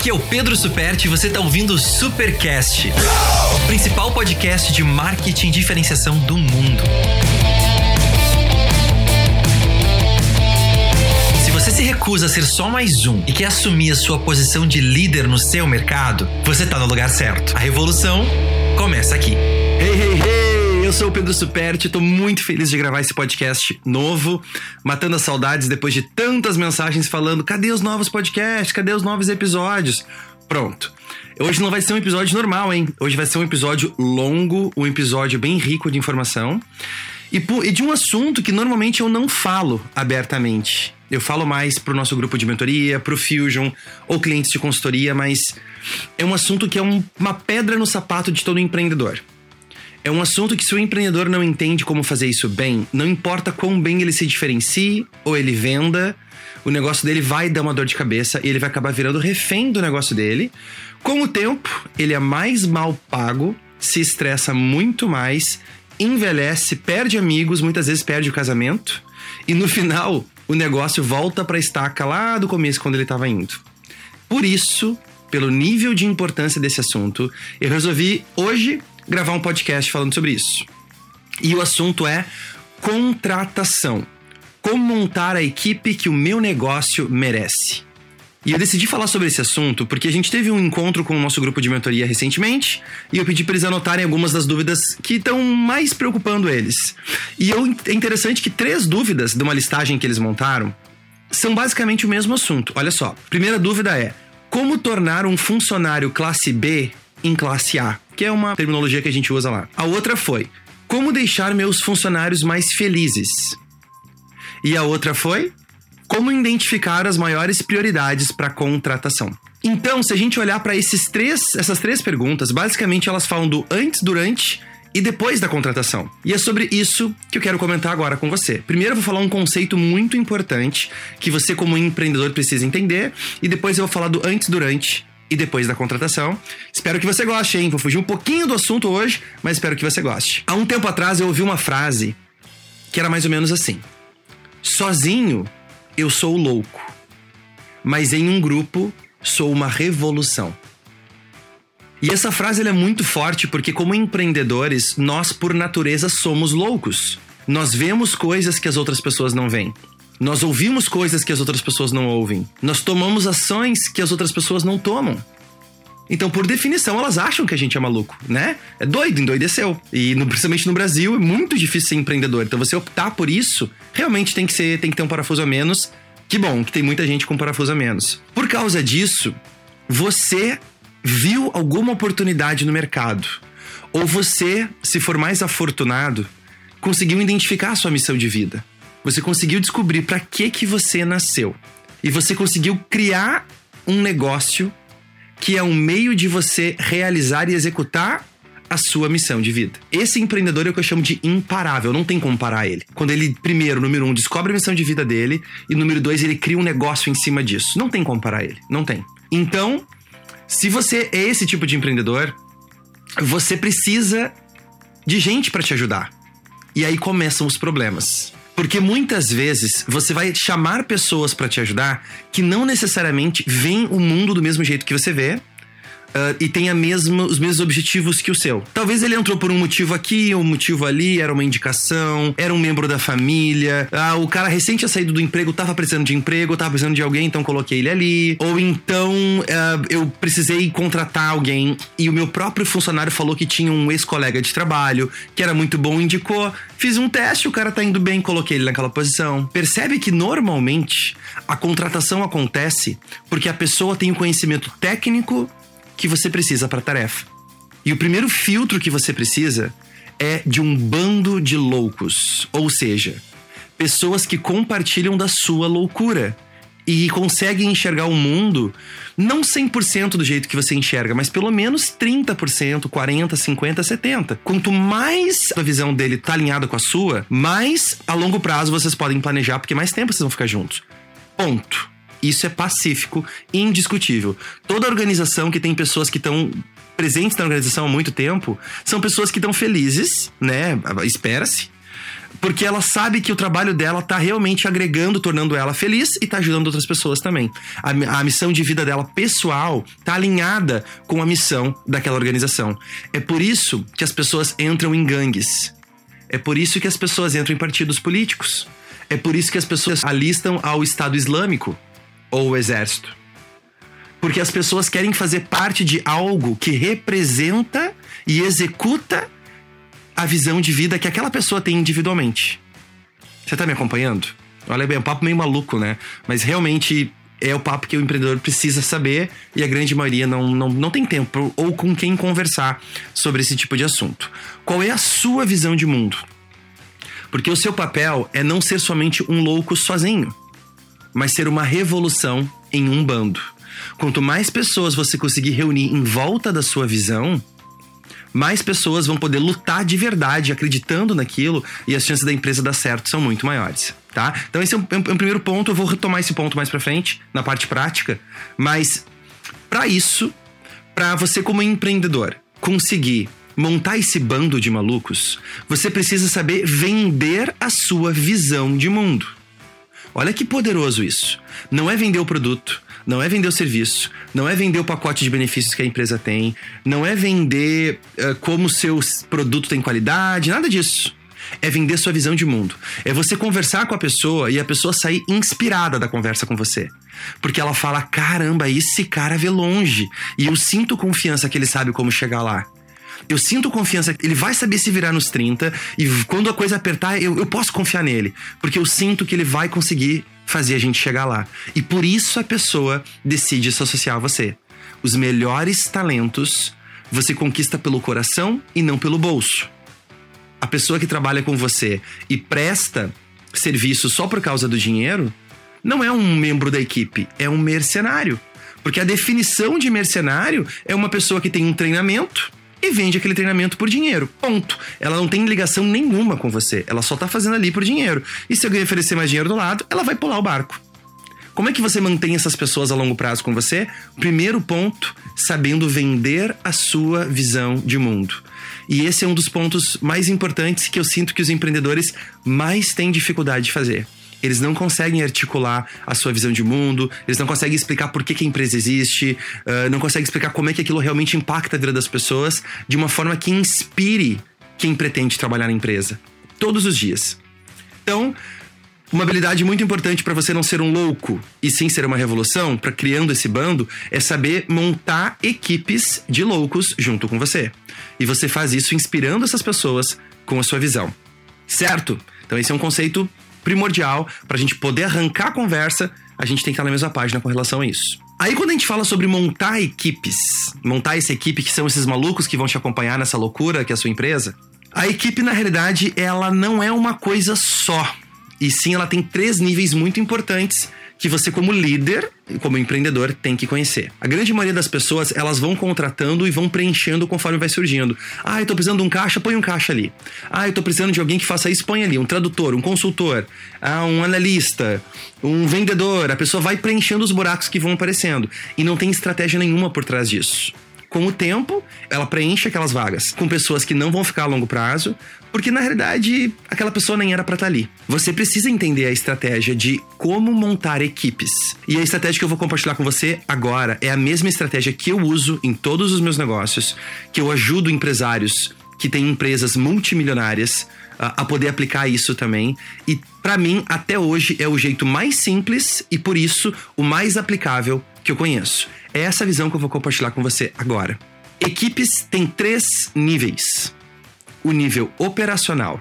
Aqui é o Pedro Superti e você está ouvindo o Supercast, o principal podcast de marketing e diferenciação do mundo. Se você se recusa a ser só mais um e quer assumir a sua posição de líder no seu mercado, você está no lugar certo. A revolução começa aqui. Hey, hey, hey! Eu sou o Pedro Superti, tô muito feliz de gravar esse podcast novo, matando as saudades depois de tantas mensagens falando: cadê os novos podcasts? Cadê os novos episódios? Pronto. Hoje não vai ser um episódio normal, hein? Hoje vai ser um episódio longo, um episódio bem rico de informação e, de um assunto que normalmente eu não falo abertamente. Eu falo mais pro nosso grupo de mentoria, pro Fusion ou clientes de consultoria, mas é um assunto que é um, uma pedra no sapato de todo empreendedor. É um assunto que se o empreendedor não entende como fazer isso bem, não importa quão bem ele se diferencie ou ele venda, o negócio dele vai dar uma dor de cabeça e ele vai acabar virando refém do negócio dele. Com o tempo, ele é mais mal pago, se estressa muito mais, envelhece, perde amigos, muitas vezes perde o casamento e no final o negócio volta para a estaca lá do começo quando ele estava indo. Por isso, pelo nível de importância desse assunto, eu resolvi hoje gravar um podcast falando sobre isso. E o assunto é contratação. Como montar a equipe que o meu negócio merece. E eu decidi falar sobre esse assunto porque a gente teve um encontro com o nosso grupo de mentoria recentemente e eu pedi para eles anotarem algumas das dúvidas que estão mais preocupando eles. E eu, é interessante que três dúvidas de uma listagem que eles montaram são basicamente o mesmo assunto. Olha só. Primeira dúvida é: como tornar um funcionário classe B em classe A? Que é uma terminologia que a gente usa lá. A outra foi: como deixar meus funcionários mais felizes? E a outra foi: como identificar as maiores prioridades para contratação? Então, se a gente olhar para esses três, essas três perguntas, basicamente elas falam do antes, durante e depois da contratação. E é sobre isso que eu quero comentar agora com você. Primeiro eu vou falar um conceito muito importante que você como empreendedor precisa entender e depois eu vou falar do antes, durante e depois da contratação. Espero que você goste, hein? Vou fugir um pouquinho do assunto hoje, mas espero que você goste. Há um tempo atrás eu ouvi uma frase que era mais ou menos assim: Sozinho eu sou louco, mas em um grupo sou uma revolução. E essa frase é muito forte porque, como empreendedores, nós por natureza somos loucos. Nós vemos coisas que as outras pessoas não veem. Nós ouvimos coisas que as outras pessoas não ouvem. Nós tomamos ações que as outras pessoas não tomam. Então, por definição, elas acham que a gente é maluco, né? É doido, endoideceu. E no, principalmente no Brasil é muito difícil ser empreendedor. Então, você optar por isso, realmente tem que ser, tem que ter um parafuso a menos. Que bom que tem muita gente com parafuso a menos. Por causa disso, você viu alguma oportunidade no mercado. Ou você, se for mais afortunado, conseguiu identificar a sua missão de vida. Você conseguiu descobrir para que que você nasceu. E você conseguiu criar um negócio que é um meio de você realizar e executar a sua missão de vida. Esse empreendedor é o que eu chamo de imparável, não tem como parar ele. Quando ele, primeiro, número um, descobre a missão de vida dele, e número dois, ele cria um negócio em cima disso. Não tem como parar ele, não tem. Então, se você é esse tipo de empreendedor, você precisa de gente para te ajudar. E aí começam os problemas. Porque muitas vezes você vai chamar pessoas para te ajudar que não necessariamente veem o mundo do mesmo jeito que você vê, Uh, e tenha mesmo, os mesmos objetivos que o seu. Talvez ele entrou por um motivo aqui, um motivo ali, era uma indicação, era um membro da família. Ah, o cara recente tinha saído do emprego, tava precisando de emprego, tava precisando de alguém, então coloquei ele ali. Ou então uh, eu precisei contratar alguém e o meu próprio funcionário falou que tinha um ex-colega de trabalho que era muito bom, indicou. Fiz um teste, o cara tá indo bem, coloquei ele naquela posição. Percebe que normalmente a contratação acontece porque a pessoa tem o conhecimento técnico que você precisa para a tarefa. E o primeiro filtro que você precisa é de um bando de loucos, ou seja, pessoas que compartilham da sua loucura e conseguem enxergar o mundo não 100% do jeito que você enxerga, mas pelo menos 30%, 40, 50, 70. Quanto mais a visão dele tá alinhada com a sua, mais a longo prazo vocês podem planejar, porque mais tempo vocês vão ficar juntos. Ponto. Isso é pacífico, indiscutível. Toda organização que tem pessoas que estão presentes na organização há muito tempo são pessoas que estão felizes, né? Espera-se. porque ela sabe que o trabalho dela tá realmente agregando, tornando ela feliz e tá ajudando outras pessoas também. A, a, missão de vida dela pessoal tá alinhada com a missão daquela organização. É por isso que as pessoas entram em gangues. É por isso que as pessoas entram em partidos políticos. É por isso que as pessoas alistam ao Estado Islâmico ou o Exército. Porque as pessoas querem fazer parte de algo que representa e executa a visão de vida que aquela pessoa tem individualmente. Você tá me acompanhando? Olha bem, é um papo meio maluco, né? Mas realmente é o papo que o empreendedor precisa saber e a grande maioria não, não, não tem tempo ou com quem conversar sobre esse tipo de assunto. Qual é a sua visão de mundo? Porque o seu papel é não ser somente um louco sozinho, mas ser uma revolução em um bando. Quanto mais pessoas você conseguir reunir em volta da sua visão, mais pessoas vão poder lutar de verdade, acreditando naquilo, e as chances da empresa dar certo são muito maiores, tá? Então esse é um, é um primeiro ponto, eu vou retomar esse ponto mais para frente, na parte prática, mas para isso, para você como empreendedor conseguir montar esse bando de malucos, você precisa saber vender a sua visão de mundo. Olha que poderoso isso. Não é vender o produto, não é vender o serviço, não é vender o pacote de benefícios que a empresa tem, não é vender uh, como o seu produto tem qualidade, nada disso. É vender sua visão de mundo. É você conversar com a pessoa e a pessoa sair inspirada da conversa com você. Porque ela fala: caramba, esse cara vê longe. E eu sinto confiança que ele sabe como chegar lá. Eu sinto confiança ele vai saber se virar nos 30 e quando a coisa apertar, eu, eu posso confiar nele. Porque eu sinto que ele vai conseguir fazer a gente chegar lá. E por isso a pessoa decide se associar a você. Os melhores talentos você conquista pelo coração e não pelo bolso. A pessoa que trabalha com você e presta serviço só por causa do dinheiro não é um membro da equipe, é um mercenário. Porque a definição de mercenário é uma pessoa que tem um treinamento e vende aquele treinamento por dinheiro. Ponto. Ela não tem ligação nenhuma com você. Ela só tá fazendo ali por dinheiro. E se alguém oferecer mais dinheiro do lado, ela vai pular o barco. Como é que você mantém essas pessoas a longo prazo com você? Primeiro ponto, sabendo vender a sua visão de mundo. E esse é um dos pontos mais importantes que eu sinto que os empreendedores mais têm dificuldade de fazer. Eles não conseguem articular a sua visão de mundo, eles não conseguem explicar por que, que a empresa existe, uh, não conseguem explicar como é que aquilo realmente impacta a vida das pessoas de uma forma que inspire quem pretende trabalhar na empresa. Todos os dias. Então, uma habilidade muito importante para você não ser um louco e sim ser uma revolução, para criando esse bando, é saber montar equipes de loucos junto com você. E você faz isso inspirando essas pessoas com a sua visão. Certo? Então esse é um conceito primordial para a gente poder arrancar a conversa, a gente tem que estar na mesma página com relação a isso. Aí quando a gente fala sobre montar equipes, montar essa equipe que são esses malucos que vão te acompanhar nessa loucura que é a sua empresa, a equipe na realidade ela não é uma coisa só. E sim, ela tem três níveis muito importantes que você como líder, como empreendedor, tem que conhecer. A grande maioria das pessoas, elas vão contratando e vão preenchendo conforme vai surgindo. Ah, eu tô precisando de um caixa, põe um caixa ali. Ah, eu tô precisando de alguém que faça isso, põe ali. Um tradutor, um consultor, ah, um analista, um vendedor. A pessoa vai preenchendo os buracos que vão aparecendo. E não tem estratégia nenhuma por trás disso com o tempo, ela preenche aquelas vagas com pessoas que não vão ficar a longo prazo, porque na realidade aquela pessoa nem era para estar tá ali. Você precisa entender a estratégia de como montar equipes. E a estratégia que eu vou compartilhar com você agora é a mesma estratégia que eu uso em todos os meus negócios, que eu ajudo empresários que têm empresas multimilionárias a poder aplicar isso também. E para mim, até hoje, é o jeito mais simples e por isso o mais aplicável que eu conheço. É essa visão que eu vou compartilhar com você agora. Equipes têm três níveis: o nível operacional,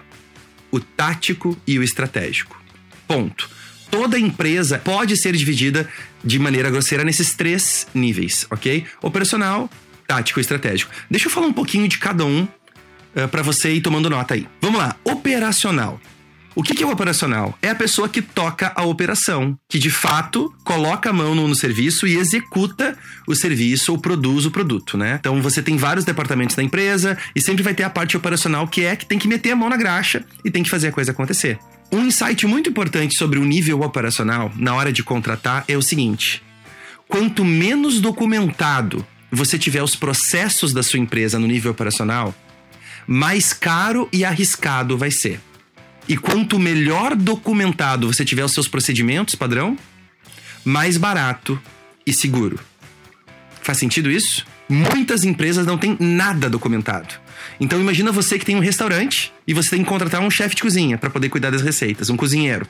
o tático e o estratégico. Ponto. Toda empresa pode ser dividida de maneira grosseira nesses três níveis, ok? Operacional, tático e estratégico. Deixa eu falar um pouquinho de cada um uh, eh, para você ir tomando nota aí. Vamos lá. Operacional. O que, é o operacional? É a pessoa que toca a operação, que de fato coloca a mão no, no, serviço e executa o serviço ou produz o produto, né? Então você tem vários departamentos da empresa e sempre vai ter a parte operacional que é que tem que meter a mão na graxa e tem que fazer a coisa acontecer. Um insight muito importante sobre o nível operacional na hora de contratar é o seguinte: quanto menos documentado você tiver os processos da sua empresa no nível operacional, mais caro e arriscado vai ser. E quanto melhor documentado você tiver os seus procedimentos padrão, mais barato e seguro. Faz sentido isso? Muitas empresas não têm nada documentado. Então imagina você que tem um restaurante e você tem que contratar um chefe de cozinha para poder cuidar das receitas, um cozinheiro.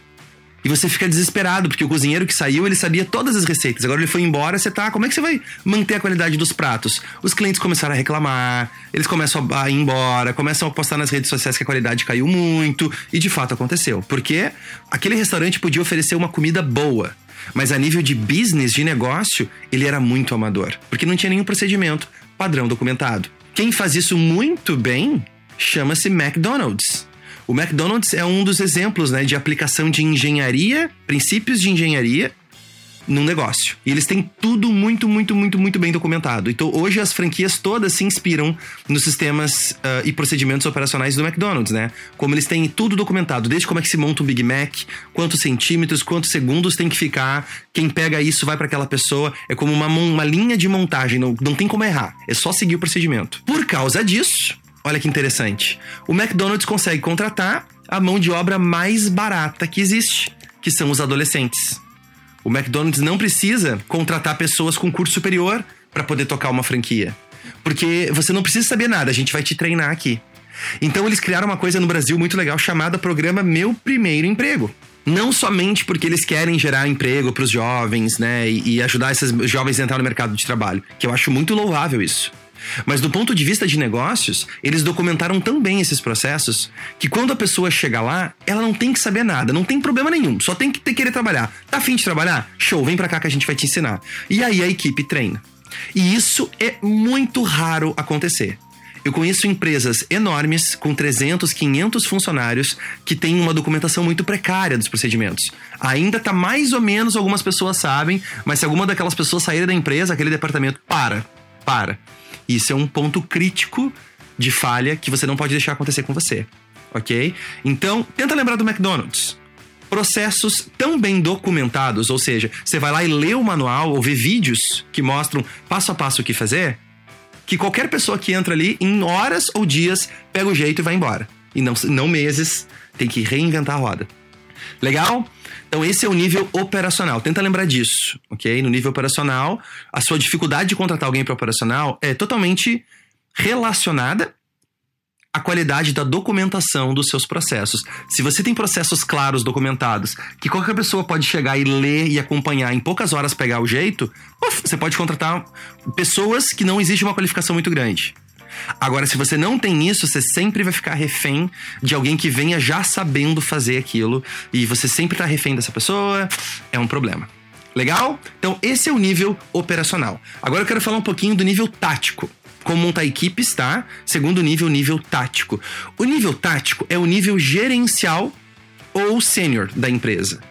E você fica desesperado, porque o cozinheiro que saiu, ele sabia todas as receitas. Agora ele foi embora, você tá. Como é que você vai manter a qualidade dos pratos? Os clientes começaram a reclamar, eles começam a ir embora, começam a postar nas redes sociais que a qualidade caiu muito. E de fato aconteceu. Porque aquele restaurante podia oferecer uma comida boa. Mas a nível de business, de negócio, ele era muito amador. Porque não tinha nenhum procedimento padrão documentado. Quem faz isso muito bem chama-se McDonald's. O McDonald's é um dos exemplos né, de aplicação de engenharia, princípios de engenharia num negócio. E eles têm tudo muito, muito, muito, muito bem documentado. Então, hoje as franquias todas se inspiram nos sistemas uh, e procedimentos operacionais do McDonald's, né? Como eles têm tudo documentado, desde como é que se monta um Big Mac, quantos centímetros, quantos segundos tem que ficar, quem pega isso vai para aquela pessoa. É como uma, uma linha de montagem, não, não tem como errar. É só seguir o procedimento. Por causa disso, Olha que interessante. O McDonald's consegue contratar a mão de obra mais barata que existe, que são os adolescentes. O McDonald's não precisa contratar pessoas com curso superior para poder tocar uma franquia. Porque você não precisa saber nada, a gente vai te treinar aqui. Então eles criaram uma coisa no Brasil muito legal chamada Programa Meu Primeiro Emprego. Não somente porque eles querem gerar emprego para os jovens, né, e ajudar esses jovens a entrar no mercado de trabalho, que eu acho muito louvável isso. Mas do ponto de vista de negócios, eles documentaram tão bem esses processos que quando a pessoa chega lá, ela não tem que saber nada, não tem problema nenhum, só tem que ter, querer trabalhar. Tá afim de trabalhar? Show, vem pra cá que a gente vai te ensinar. E aí a equipe treina. E isso é muito raro acontecer. Eu conheço empresas enormes com 300, 500 funcionários que têm uma documentação muito precária dos procedimentos. Ainda tá mais ou menos, algumas pessoas sabem, mas se alguma daquelas pessoas sair da empresa, aquele departamento para, para. Isso é um ponto crítico de falha que você não pode deixar acontecer com você, ok? Então, tenta lembrar do McDonald's. Processos tão bem documentados, ou seja, você vai lá e lê o manual ou vê vídeos que mostram passo a passo o que fazer, que qualquer pessoa que entra ali, em horas ou dias, pega o jeito e vai embora. E não, não meses, tem que reinventar a roda. Legal? Então, esse é o nível operacional. Tenta lembrar disso, ok? No nível operacional, a sua dificuldade de contratar alguém para operacional é totalmente relacionada à qualidade da documentação dos seus processos. Se você tem processos claros, documentados, que qualquer pessoa pode chegar e ler e acompanhar em poucas horas pegar o jeito, uf, você pode contratar pessoas que não exige uma qualificação muito grande. Agora, se você não tem isso, você sempre vai ficar refém de alguém que venha já sabendo fazer aquilo e você sempre tá refém dessa pessoa, é um problema. Legal? Então, esse é o nível operacional. Agora eu quero falar um pouquinho do nível tático. Como montar equipes, tá? Segundo nível, nível tático. O nível tático é o nível gerencial ou sênior da empresa.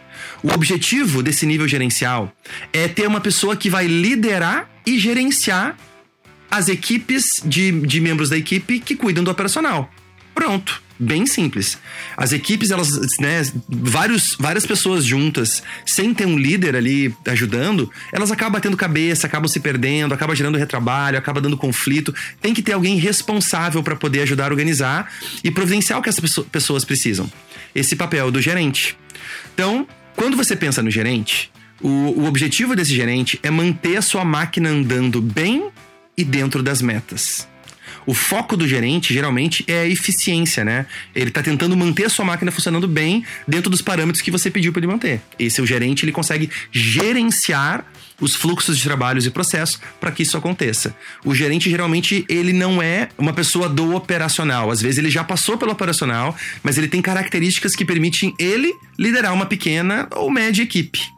O objetivo desse nível gerencial é ter uma pessoa que vai liderar e gerenciar as equipes de, de membros da equipe que cuidam do operacional. Pronto. Bem simples. As equipes, elas, né, vários, várias pessoas juntas, sem ter um líder ali ajudando, elas acabam batendo cabeça, acabam se perdendo, acabam gerando retrabalho, acaba dando conflito. Tem que ter alguém responsável para poder ajudar a organizar e providenciar o que essas pessoas precisam. Esse papel do gerente. Então, quando você pensa no gerente, o, o objetivo desse gerente é manter a sua máquina andando bem e dentro das metas. O foco do gerente geralmente é a eficiência, né? Ele está tentando manter a sua máquina funcionando bem dentro dos parâmetros que você pediu para ele manter. Esse o gerente, ele consegue gerenciar os fluxos de trabalhos e processos para que isso aconteça. O gerente geralmente ele não é uma pessoa do operacional. Às vezes ele já passou pelo operacional, mas ele tem características que permitem ele liderar uma pequena ou média equipe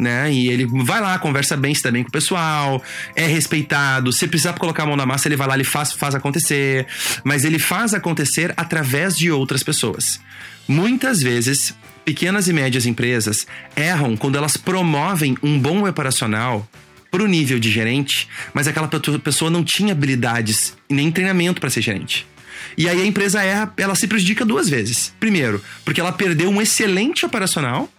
né? E ele vai lá, conversa bem, dá bem com o pessoal, é respeitado. Se precisar colocar a mão na massa, ele vai lá, ele faz, faz acontecer. Mas ele faz acontecer através de outras pessoas. Muitas vezes, pequenas e médias empresas erram quando elas promovem um bom operacional para o nível de gerente, mas aquela pessoa não tinha habilidades e nem treinamento para ser gerente. E aí a empresa erra, ela se prejudica duas vezes. Primeiro, porque ela perdeu um excelente operacional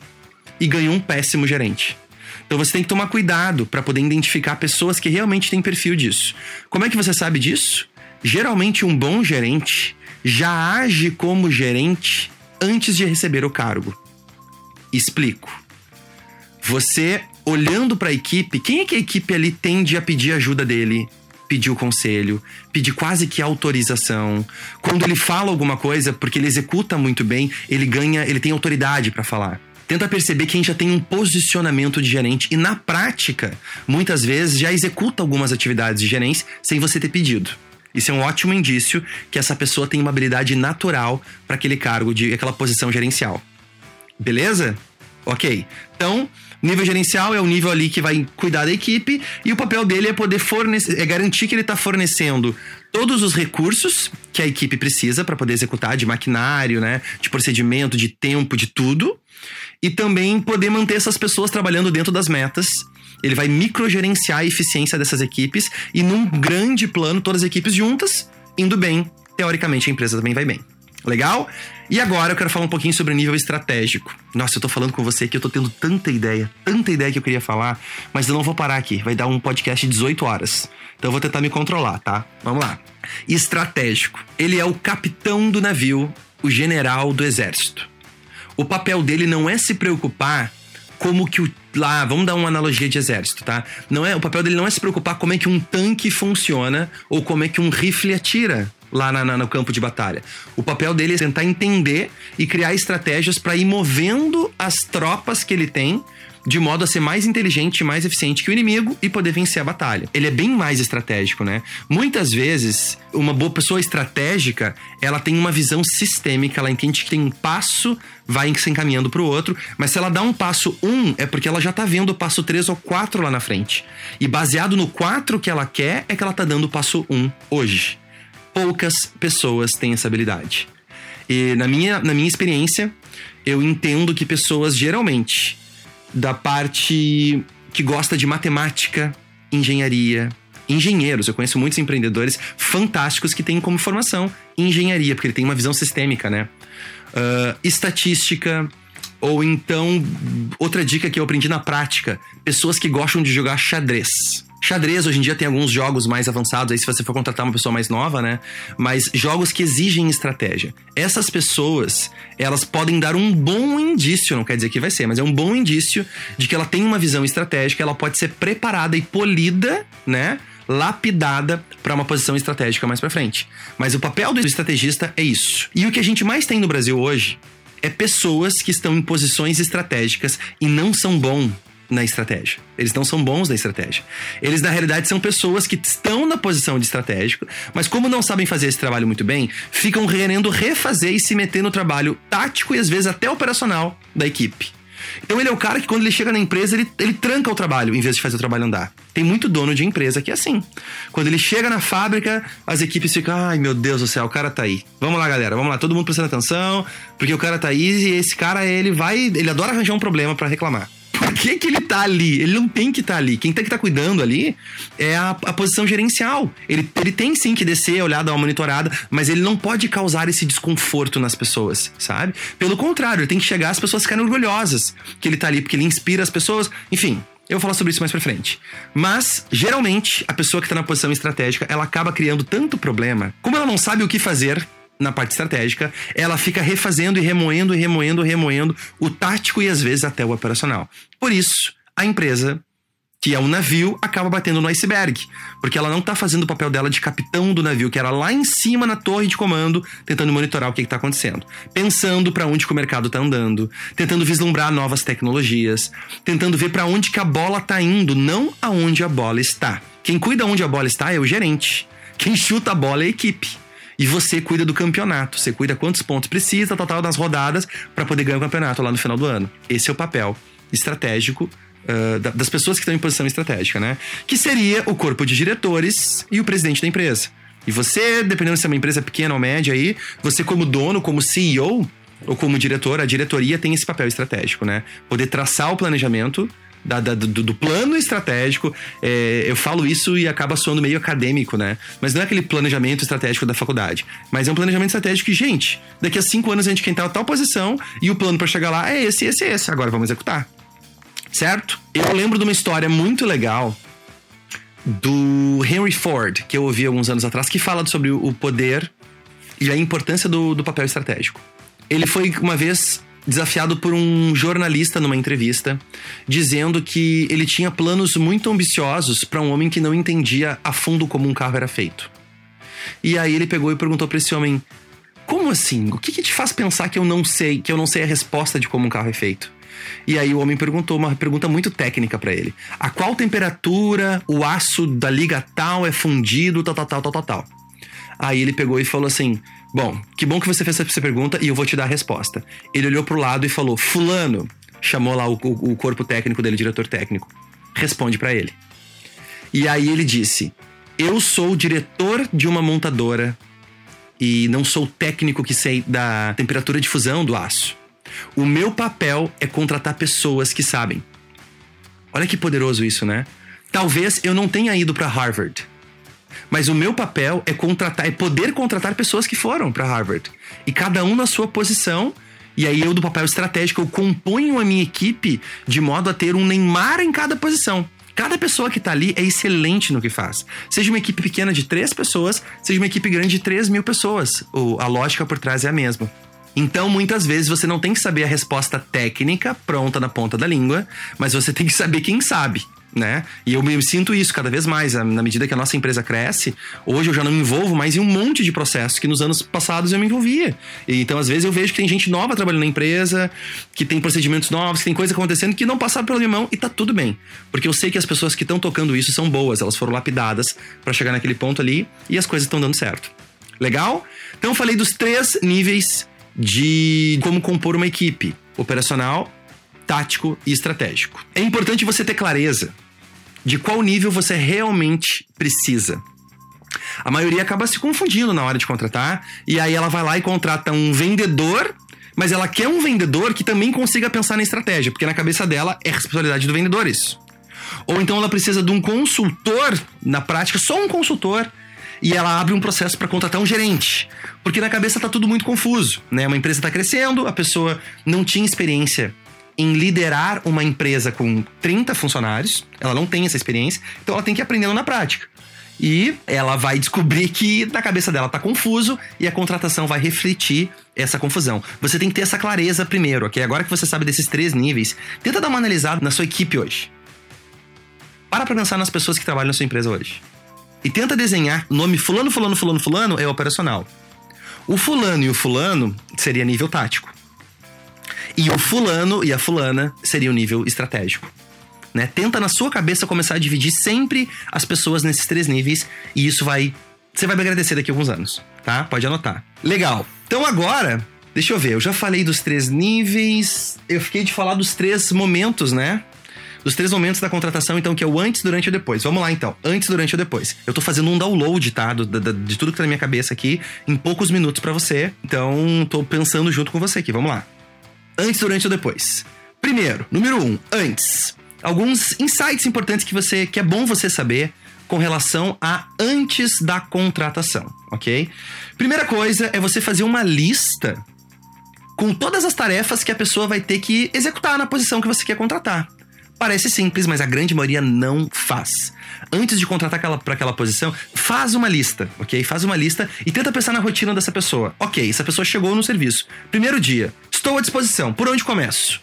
e ganhou um péssimo gerente. Então você tem que tomar cuidado para poder identificar pessoas que realmente têm perfil disso. Como é que você sabe disso? Geralmente um bom gerente já age como gerente antes de receber o cargo. Explico. Você olhando para a equipe, quem é que a equipe ali tende a pedir ajuda dele? Pedir o conselho, pedir quase que autorização. Quando ele fala alguma coisa, porque ele executa muito bem, ele ganha, ele tem autoridade para falar. Tenta perceber quem já tem um posicionamento de gerente e na prática, muitas vezes já executa algumas atividades de gerência sem você ter pedido. Isso é um ótimo indício que essa pessoa tem uma habilidade natural para aquele cargo de aquela posição gerencial. Beleza? Ok. Então, nível gerencial é o nível ali que vai cuidar da equipe e o papel dele é poder fornecer, é garantir que ele está fornecendo todos os recursos que a equipe precisa para poder executar de maquinário, né, de procedimento, de tempo, de tudo, e também poder manter essas pessoas trabalhando dentro das metas. Ele vai microgerenciar a eficiência dessas equipes e num grande plano todas as equipes juntas indo bem. Teoricamente a empresa também vai bem. Legal? E agora eu quero falar um pouquinho sobre o nível estratégico. Nossa, eu tô falando com você que eu tô tendo tanta ideia, tanta ideia que eu queria falar, mas eu não vou parar aqui. Vai dar um podcast de 18 horas. Então eu vou tentar me controlar, tá? Vamos lá. Estratégico. Ele é o capitão do navio, o general do exército. O papel dele não é se preocupar como que o lá, vamos dar uma analogia de exército, tá? Não é, o papel dele não é se preocupar como é que um tanque funciona ou como é que um rifle atira lá na, na, no campo de batalha. O papel dele é tentar entender e criar estratégias para ir movendo as tropas que ele tem de modo a ser mais inteligente e mais eficiente que o inimigo e poder vencer a batalha. Ele é bem mais estratégico, né? Muitas vezes, uma boa pessoa estratégica, ela tem uma visão sistêmica, ela entende que tem um passo, vai se encaminhando para o outro, mas se ela dá um passo um, é porque ela já tá vendo o passo três ou quatro lá na frente. E baseado no quatro que ela quer, é que ela tá dando o passo um hoje poucas pessoas têm essa habilidade. E na minha, na minha experiência, eu entendo que pessoas geralmente da parte que gosta de matemática, engenharia, engenheiros, eu conheço muitos empreendedores fantásticos que têm como formação engenharia, porque ele tem uma visão sistêmica, né? Uh, estatística, ou então, outra dica que eu aprendi na prática: pessoas que gostam de jogar xadrez. Xadrez, hoje em dia, tem alguns jogos mais avançados, aí se você for contratar uma pessoa mais nova, né? Mas jogos que exigem estratégia. Essas pessoas, elas podem dar um bom indício, não quer dizer que vai ser, mas é um bom indício de que ela tem uma visão estratégica, ela pode ser preparada e polida, né? lapidada para uma posição estratégica mais para frente. Mas o papel do estrategista é isso. E o que a gente mais tem no Brasil hoje é pessoas que estão em posições estratégicas e não são bom na estratégia. Eles não são bons na estratégia. Eles, na realidade, são pessoas que estão na posição de estratégico, mas como não sabem fazer esse trabalho muito bem, ficam querendo refazer e se meter no trabalho tático e às vezes até operacional da equipe. Então ele é o cara que quando ele chega na empresa, ele, ele tranca o trabalho em vez de fazer o trabalho andar. Tem muito dono de empresa que é assim. Quando ele chega na fábrica, as equipes ficam, ai meu Deus do céu, o cara tá aí. Vamos lá, galera, vamos lá, todo mundo prestando atenção, porque o cara tá aí e esse cara, ele vai, ele adora arranjar um problema para reclamar. Por que, que ele tá ali? Ele não tem que estar tá ali. Quem tem que estar tá cuidando ali é a, a, posição gerencial. Ele, ele tem sim que descer, olhar, dar uma monitorada, mas ele não pode causar esse desconforto nas pessoas, sabe? Pelo contrário, ele tem que chegar as pessoas ficarem orgulhosas que ele tá ali, porque ele inspira as pessoas. Enfim, eu vou falar sobre isso mais pra frente. Mas, geralmente, a pessoa que tá na posição estratégica, ela acaba criando tanto problema. Como ela não sabe o que fazer, na parte estratégica, ela fica refazendo e remoendo e remoendo, remoendo o tático e às vezes até o operacional. Por isso, a empresa que é um navio, acaba batendo no iceberg. Porque ela não está fazendo o papel dela de capitão do navio, que era lá em cima na torre de comando, tentando monitorar o que está acontecendo. Pensando para onde o mercado está andando, tentando vislumbrar novas tecnologias, tentando ver para onde que a bola está indo, não aonde a bola está. Quem cuida onde a bola está é o gerente. Quem chuta a bola é a equipe e você cuida do campeonato. Você cuida quantos pontos precisa, total das rodadas, para poder ganhar o campeonato lá no final do ano. Esse é o papel estratégico uh, das pessoas que estão em posição estratégica, né? Que seria o corpo de diretores e o presidente da empresa. E você, dependendo se é uma empresa pequena ou média aí, você como dono, como CEO ou como diretor, a diretoria tem esse papel estratégico, né? Poder traçar o planejamento da, da, do, do, plano estratégico. É, eu falo isso e acaba soando meio acadêmico, né? Mas não é aquele planejamento estratégico da faculdade. Mas é um planejamento estratégico que, gente, daqui a cinco anos a gente quer estar em tal posição e o plano para chegar lá é esse, esse, esse. Agora vamos executar. Certo? Eu lembro de uma história muito legal do Henry Ford, que eu ouvi alguns anos atrás, que fala sobre o poder e a importância do, do papel estratégico. Ele foi uma vez desafiado por um jornalista numa entrevista, dizendo que ele tinha planos muito ambiciosos para um homem que não entendia a fundo como um carro era feito. E aí ele pegou e perguntou para esse homem: "Como assim? O que, que te faz pensar que eu não sei, que eu não sei a resposta de como um carro é feito?" E aí o homem perguntou uma pergunta muito técnica para ele: "A qual temperatura o aço da liga tal é fundido, tal, tal, tal, tal, tal, tal?" Aí ele pegou e falou assim: Bom, que bom que você fez essa pergunta e eu vou te dar a resposta. Ele olhou pro lado e falou: Fulano, chamou lá o, o, o corpo técnico dele, diretor técnico. Responde para ele. E aí ele disse: Eu sou o diretor de uma montadora e não sou técnico que sei da temperatura de fusão do aço. O meu papel é contratar pessoas que sabem. Olha que poderoso isso, né? Talvez eu não tenha ido para Harvard, mas o meu papel é contratar, é poder contratar pessoas que foram para Harvard. E cada um na sua posição. E aí eu do papel estratégico eu componho a minha equipe de modo a ter um Neymar em cada posição. Cada pessoa que tá ali é excelente no que faz. Seja uma equipe pequena de três pessoas, seja uma equipe grande de três mil pessoas. A lógica por trás é a mesma. Então, muitas vezes, você não tem que saber a resposta técnica pronta na ponta da língua, mas você tem que saber quem sabe né? E eu me sinto isso cada vez mais. Na medida que a nossa empresa cresce, hoje eu já não me envolvo mais em um monte de processos que nos anos passados eu me envolvia. Então, às vezes, eu vejo que tem gente nova trabalhando na empresa, que tem procedimentos novos, que tem coisa acontecendo que não passaram pela minha mão e tá tudo bem. Porque eu sei que as pessoas que estão tocando isso são boas, elas foram lapidadas para chegar naquele ponto ali e as coisas estão dando certo. Legal? Então, eu falei dos três níveis de como compor uma equipe: operacional, tático e estratégico. É importante você ter clareza de qual nível você realmente precisa. A maioria acaba se confundindo na hora de contratar e aí ela vai lá e contrata um vendedor, mas ela quer um vendedor que também consiga pensar na estratégia, porque na cabeça dela é responsabilidade do vendedor isso. Ou então ela precisa de um consultor, na prática, só um consultor, e ela abre um processo para contratar um gerente. Porque na cabeça tá tudo muito confuso, né? Uma empresa está crescendo, a pessoa não tinha experiência em liderar uma empresa com 30 funcionários, ela não tem essa experiência, então ela tem que ir aprendendo na prática. E ela vai descobrir que na cabeça dela tá confuso e a contratação vai refletir essa confusão. Você tem que ter essa clareza primeiro, ok? Agora que você sabe desses três níveis, tenta dar uma analisada na sua equipe hoje. Para pra pensar nas pessoas que trabalham na sua empresa hoje. E tenta desenhar o nome fulano, fulano, fulano, fulano é operacional. O fulano e o fulano seria nível tático. E o fulano e a fulana seria o nível estratégico. Né? Tenta na sua cabeça começar a dividir sempre as pessoas nesses três níveis e isso vai. Você vai me agradecer daqui a alguns anos, tá? Pode anotar. Legal. Então agora, deixa eu ver, eu já falei dos três níveis, eu fiquei de falar dos três momentos, né? Dos três momentos da contratação, então, que é o antes, durante e depois. Vamos lá, então. Antes, durante e depois. Eu tô fazendo um download, tá? Do, do, de tudo que tá na minha cabeça aqui, em poucos minutos para você. Então, tô pensando junto com você aqui. Vamos lá antes, durante ou depois. Primeiro, número um, antes. Alguns insights importantes que você que é bom você saber com relação a antes da contratação, ok? Primeira coisa é você fazer uma lista com todas as tarefas que a pessoa vai ter que executar na posição que você quer contratar. Parece simples, mas a grande maioria não faz. Antes de contratar aquela, para aquela posição, faz uma lista, ok? Faz uma lista e tenta pensar na rotina dessa pessoa. Ok, essa pessoa chegou no serviço. Primeiro dia, Estou à disposição. Por onde começo?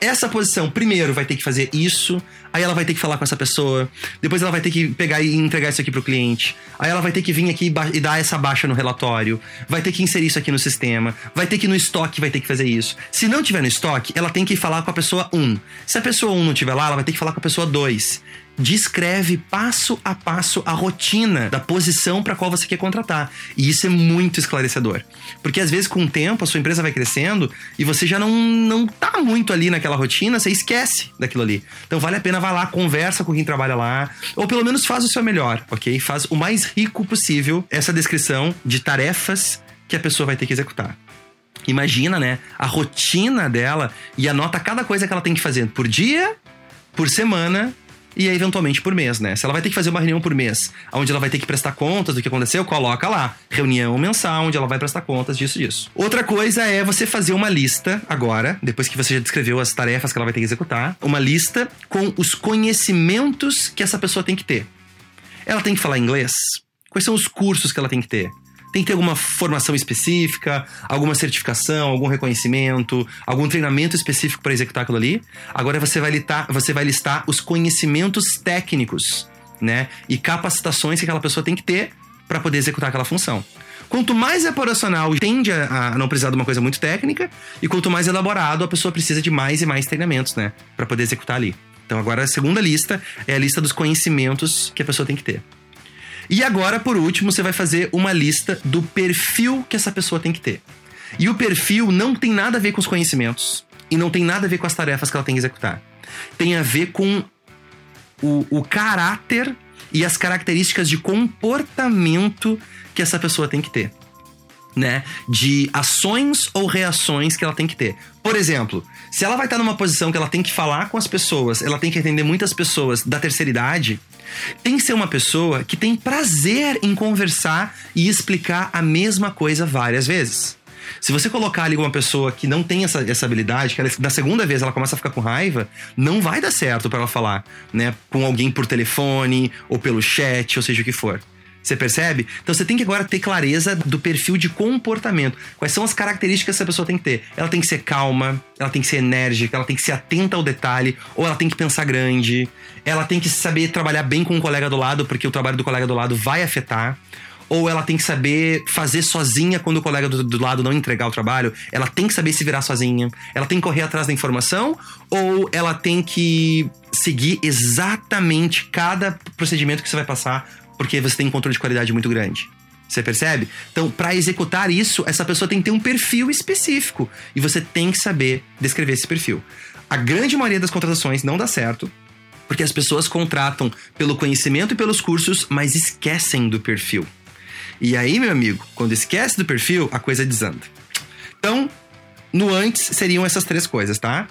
Essa posição, primeiro, vai ter que fazer isso, aí ela vai ter que falar com essa pessoa, depois ela vai ter que pegar e entregar isso aqui pro cliente, aí ela vai ter que vir aqui e dar essa baixa no relatório, vai ter que inserir isso aqui no sistema, vai ter que no estoque, vai ter que fazer isso. Se não tiver no estoque, ela tem que falar com a pessoa 1. Se a pessoa 1 não tiver lá, ela vai ter que falar com a pessoa 2 descreve passo a passo a rotina da posição para qual você quer contratar. E isso é muito esclarecedor. Porque às vezes com o tempo a sua empresa vai crescendo e você já não não tá muito ali naquela rotina, você esquece daquilo ali. Então vale a pena vai lá, conversa com quem trabalha lá, ou pelo menos faz o seu melhor, OK? Faz o mais rico possível essa descrição de tarefas que a pessoa vai ter que executar. Imagina, né, a rotina dela e anota cada coisa que ela tem que fazer por dia, por semana e eventualmente por mês, né? Se ela vai ter que fazer uma reunião por mês, onde ela vai ter que prestar contas do que aconteceu, coloca lá, reunião mensal, onde ela vai prestar contas disso disso. Outra coisa é você fazer uma lista agora, depois que você já descreveu as tarefas que ela vai ter que executar, uma lista com os conhecimentos que essa pessoa tem que ter. Ela tem que falar inglês? Quais são os cursos que ela tem que ter? Tem que ter alguma formação específica, alguma certificação, algum reconhecimento, algum treinamento específico para executar aquilo ali. Agora você vai listar, você vai listar os conhecimentos técnicos, né? E capacitações que aquela pessoa tem que ter para poder executar aquela função. Quanto mais operacional tende a, a, não precisar de uma coisa muito técnica, e quanto mais elaborado, a pessoa precisa de mais e mais treinamentos, né? Para poder executar ali. Então, agora a segunda lista é a lista dos conhecimentos que a pessoa tem que ter. E agora, por último, você vai fazer uma lista do perfil que essa pessoa tem que ter. E o perfil não tem nada a ver com os conhecimentos e não tem nada a ver com as tarefas que ela tem que executar. Tem a ver com o, o caráter e as características de comportamento que essa pessoa tem que ter. Né? De ações ou reações que ela tem que ter. Por exemplo, se ela vai estar numa posição que ela tem que falar com as pessoas, ela tem que atender muitas pessoas da terceira idade, tem que ser uma pessoa que tem prazer em conversar e explicar a mesma coisa várias vezes. Se você colocar ali uma pessoa que não tem essa, essa habilidade, que ela, da segunda vez ela começa a ficar com raiva, não vai dar certo para ela falar, né? Com alguém por telefone ou pelo chat, ou seja o que for. Você percebe? Então você tem que agora ter clareza do perfil de comportamento. Quais são as características que essa pessoa tem que ter? Ela tem que ser calma, ela tem que ser enérgica, ela tem que ser atenta ao detalhe, ou ela tem que pensar grande, ela tem que saber trabalhar bem com o colega do lado, porque o trabalho do colega do lado vai afetar ou ela tem que saber fazer sozinha quando o colega do, do, lado não entregar o trabalho, ela tem que saber se virar sozinha, ela tem que correr atrás da informação, ou ela tem que seguir exatamente cada procedimento que você vai passar porque você tem um controle de qualidade muito grande. Você percebe? Então, para executar isso, essa pessoa tem que ter um perfil específico e você tem que saber descrever esse perfil. A grande maioria das contratações não dá certo porque as pessoas contratam pelo conhecimento e pelos cursos, mas esquecem do perfil. E aí, meu amigo, quando esquece do perfil, a coisa desanda. Então, no antes seriam essas três coisas, tá?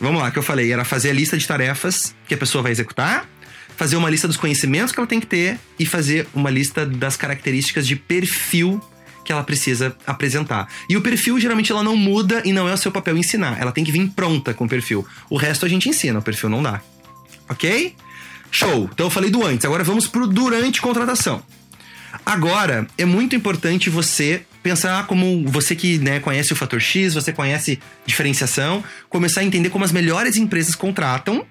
Vamos lá, que eu falei, era fazer a lista de tarefas que a pessoa vai executar, fazer uma lista dos conhecimentos que ela tem que ter e fazer uma lista das características de perfil que ela precisa apresentar. E o perfil geralmente ela não muda e não é o seu papel ensinar. Ela tem que vir pronta com o perfil. O resto a gente ensina, o perfil não dá. OK? Show. Então eu falei do antes, agora vamos pro durante contratação. Agora, é muito importante você pensar como você que né, conhece o fator X, você conhece diferenciação, começar a entender como as melhores empresas contratam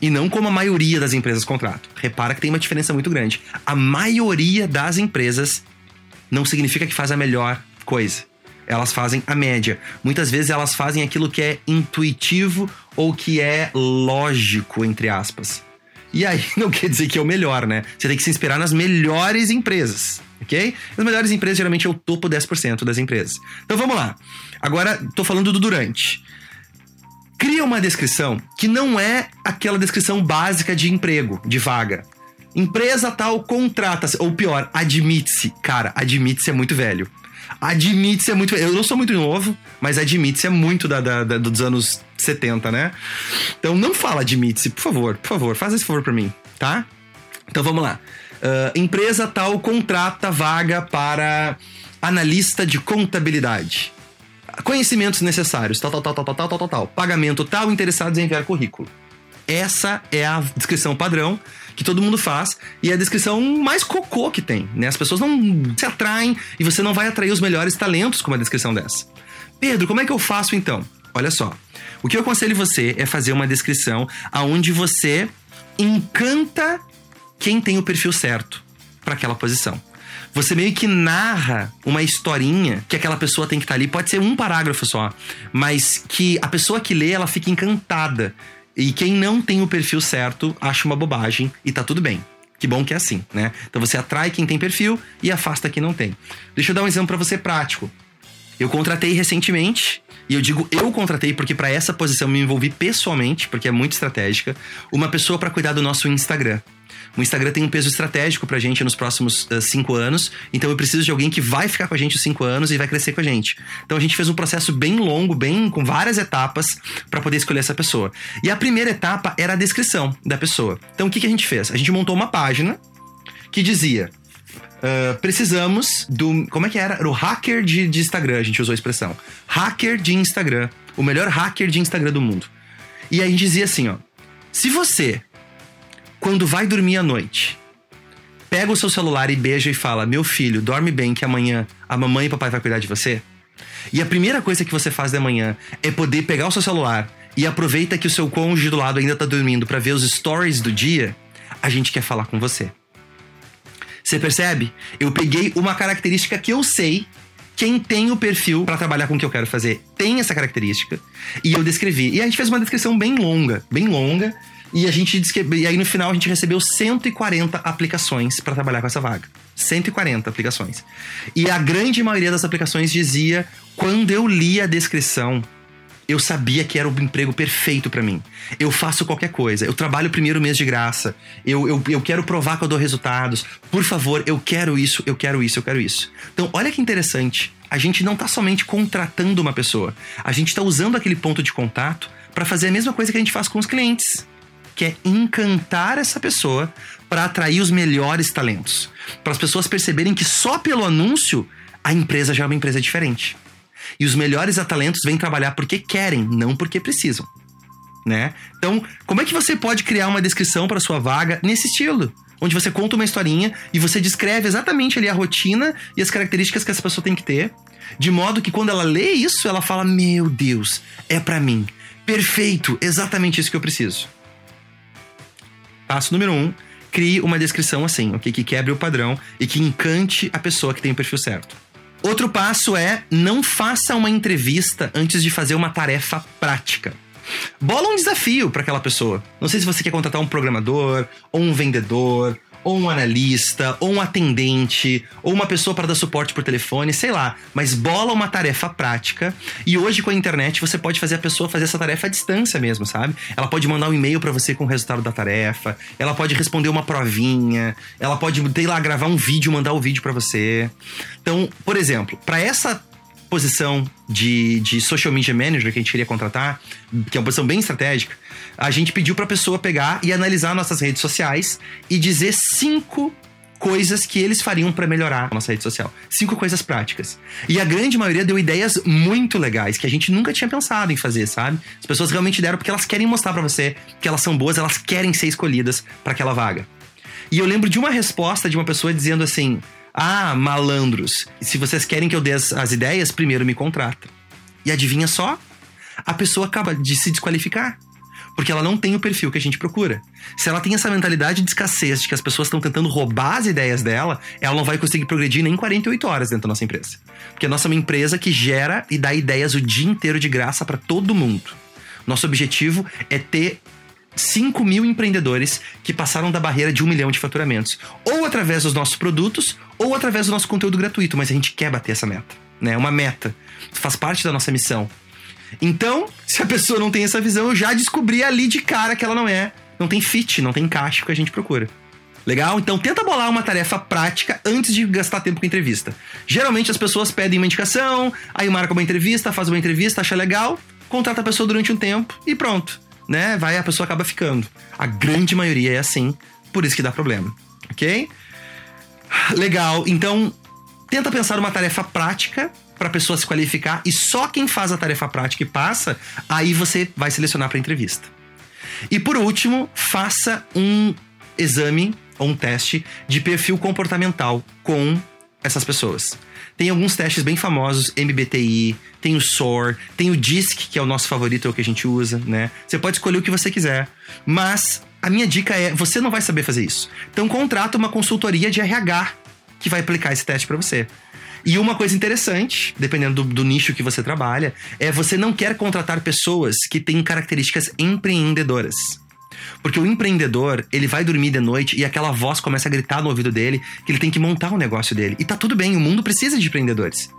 e não como a maioria das empresas contratam. Repara que tem uma diferença muito grande. A maioria das empresas não significa que faz a melhor coisa. Elas fazem a média. Muitas vezes elas fazem aquilo que é intuitivo ou que é lógico, entre aspas. E aí não quer dizer que é o melhor, né? Você tem que se inspirar nas melhores empresas, ok? As melhores empresas geralmente é o topo 10% das empresas. Então vamos lá. Agora tô falando do durante cria uma descrição que não é aquela descrição básica de emprego, de vaga. Empresa tal contrata-se, ou pior, admite-se. Cara, admite-se é muito velho. Admite-se é muito. Eu não sou muito novo, mas admite-se é muito da, da, da, dos anos 70, né? Então não fala admite-se, por favor, por favor, faz esse favor pra mim, tá? Então vamos lá. Uh, empresa tal contrata vaga para analista de contabilidade. Conhecimentos necessários, tal, tal, tal, tal, tal, tal, tal, tal. Pagamento tal, interessados em enviar currículo. Essa é a descrição padrão que todo mundo faz e é a descrição mais cocô que tem, né? As pessoas não se atraem e você não vai atrair os melhores talentos com uma descrição dessa. Pedro, como é que eu faço então? Olha só. O que eu aconselho você é fazer uma descrição aonde você encanta quem tem o perfil certo para aquela posição você meio que narra uma historinha que aquela pessoa tem que estar tá ali. Pode ser um parágrafo só, mas que a pessoa que lê, ela fica encantada. E quem não tem o perfil certo acha uma bobagem e tá tudo bem. Que bom que é assim, né? Então você atrai quem tem perfil e afasta quem não tem. Deixa eu dar um exemplo para você prático. Eu contratei recentemente, e eu digo eu contratei porque para essa posição me envolvi pessoalmente, porque é muito estratégica, uma pessoa para cuidar do nosso Instagram. O Instagram tem um peso estratégico pra gente nos próximos uh, cinco anos, então eu preciso de alguém que vai ficar com a gente os cinco anos e vai crescer com a gente. Então a gente fez um processo bem longo, bem com várias etapas para poder escolher essa pessoa. E a primeira etapa era a descrição da pessoa. Então o que, que a gente fez? A gente montou uma página que dizia Uh, precisamos do. Como é que era? Era o hacker de, de, Instagram, a gente usou a expressão. Hacker de Instagram. O melhor hacker de Instagram do mundo. E aí a gente dizia assim, ó. Se você quando vai dormir à noite, pega o seu celular e beija e fala: Meu filho, dorme bem que amanhã a mamãe e papai vai cuidar de você? E a primeira coisa que você faz de manhã é poder pegar o seu celular e aproveita que o seu cônjuge do lado ainda tá dormindo para ver os stories do dia, a gente quer falar com você. Você percebe? Eu peguei uma característica que eu sei quem tem o perfil para trabalhar com o que eu quero fazer tem essa característica e eu descrevi. E a gente fez uma descrição bem longa, bem longa, e a gente e aí no final a gente recebeu 140 aplicações para trabalhar com essa vaga. 140 aplicações. E a grande maioria das aplicações dizia: quando eu li a descrição, eu sabia que era o emprego perfeito para mim. Eu faço qualquer coisa. Eu trabalho o primeiro mês de graça. Eu, eu, eu quero provar que eu dou resultados. Por favor, eu quero isso, eu quero isso, eu quero isso. Então, olha que interessante. A gente não tá somente contratando uma pessoa. A gente está usando aquele ponto de contato para fazer a mesma coisa que a gente faz com os clientes. Que é encantar essa pessoa para atrair os melhores talentos. Para as pessoas perceberem que só pelo anúncio a empresa já é uma empresa diferente. E os melhores talentos vêm trabalhar porque querem, não porque precisam. Né? Então, como é que você pode criar uma descrição para sua vaga nesse estilo? Onde você conta uma historinha e você descreve exatamente ali a rotina e as características que essa pessoa tem que ter, de modo que quando ela lê isso, ela fala: "Meu Deus, é para mim. Perfeito, exatamente isso que eu preciso." Passo número um, crie uma descrição assim, ok? Que quebre o padrão e que encante a pessoa que tem o perfil certo. Outro passo é não faça uma entrevista antes de fazer uma tarefa prática. Bola um desafio para aquela pessoa. Não sei se você quer contratar um programador, ou um vendedor, ou um analista, ou um atendente, ou uma pessoa para dar suporte por telefone, sei lá. Mas bola uma tarefa prática. E hoje com a internet você pode fazer a pessoa fazer essa tarefa à distância mesmo, sabe? Ela pode mandar um e-mail para você com o resultado da tarefa. Ela pode responder uma provinha. Ela pode, sei lá, gravar um vídeo, mandar o vídeo para você. Então, por exemplo, para essa posição de, de social media manager que a gente queria contratar, que é uma posição bem estratégica, a gente pediu para a pessoa pegar e analisar nossas redes sociais e dizer cinco coisas que eles fariam para melhorar a nossa rede social. Cinco coisas práticas. E a grande maioria deu ideias muito legais que a gente nunca tinha pensado em fazer, sabe? As pessoas realmente deram porque elas querem mostrar para você que elas são boas, elas querem ser escolhidas para aquela vaga. E eu lembro de uma resposta de uma pessoa dizendo assim: "Ah, malandros, se vocês querem que eu dê as, as ideias, primeiro me contrata". E adivinha só? A pessoa acaba de se desqualificar porque ela não tem o perfil que a gente procura. Se ela tem essa mentalidade de escassez, de que as pessoas estão tentando roubar as ideias dela, ela não vai conseguir progredir nem 48 horas dentro da nossa empresa. Porque a nossa é uma empresa que gera e dá ideias o dia inteiro de graça para todo mundo. Nosso objetivo é ter 5 mil empreendedores que passaram da barreira de um milhão de faturamentos. Ou através dos nossos produtos, ou através do nosso conteúdo gratuito. Mas a gente quer bater essa meta. Né? É uma meta. Faz parte da nossa missão. Então, se a pessoa não tem essa visão, eu já descobri ali de cara que ela não é. Não tem fit, não tem encaixe que a gente procura. Legal? Então tenta bolar uma tarefa prática antes de gastar tempo com entrevista. Geralmente as pessoas pedem uma indicação, aí marca uma entrevista, faz uma entrevista, acha legal, contrata a pessoa durante um tempo e pronto. Né? Vai, a pessoa acaba ficando. A grande maioria é assim, por isso que dá problema. Ok? Legal. Então, tenta pensar uma tarefa prática para a pessoa se qualificar e só quem faz a tarefa prática e passa, aí você vai selecionar para entrevista. E por último, faça um exame ou um teste de perfil comportamental com essas pessoas. Tem alguns testes bem famosos, MBTI, tem o SOAR, tem o DISC, que é o nosso favorito, é o que a gente usa, né? Você pode escolher o que você quiser, mas a minha dica é, você não vai saber fazer isso. Então contrata uma consultoria de RH que vai aplicar esse teste para você. E uma coisa interessante, dependendo do, do, nicho que você trabalha, é você não quer contratar pessoas que têm características empreendedoras. Porque o empreendedor, ele vai dormir de noite e aquela voz começa a gritar no ouvido dele que ele tem que montar o um negócio dele. E tá tudo bem, o mundo precisa de empreendedores.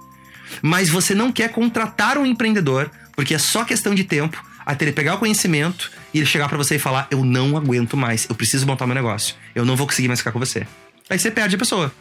Mas você não quer contratar um empreendedor, porque é só questão de tempo até ele pegar o conhecimento e ele chegar para você e falar: Eu não aguento mais, eu preciso montar meu negócio, eu não vou conseguir mais ficar com você. Aí você perde a pessoa.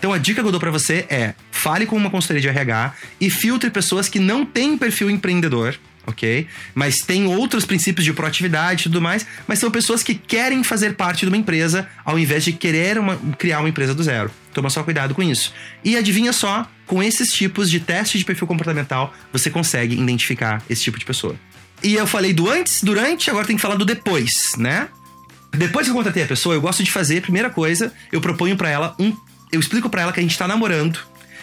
Então a dica que eu dou para você é: fale com uma consultoria de RH e filtre pessoas que não têm perfil empreendedor ok? Mas tem outros princípios de proatividade e tudo mais, mas são pessoas que querem fazer parte de uma empresa ao invés de querer uma, criar uma empresa do zero. Toma só cuidado com isso. E adivinha só, com esses tipos de teste de perfil comportamental, você consegue identificar esse tipo de pessoa. E eu falei do antes, durante, agora tem que falar do depois, né? Depois que eu contratei a pessoa, eu gosto de fazer, primeira coisa, eu proponho para ela um. Eu explico para ela que a gente tá namorando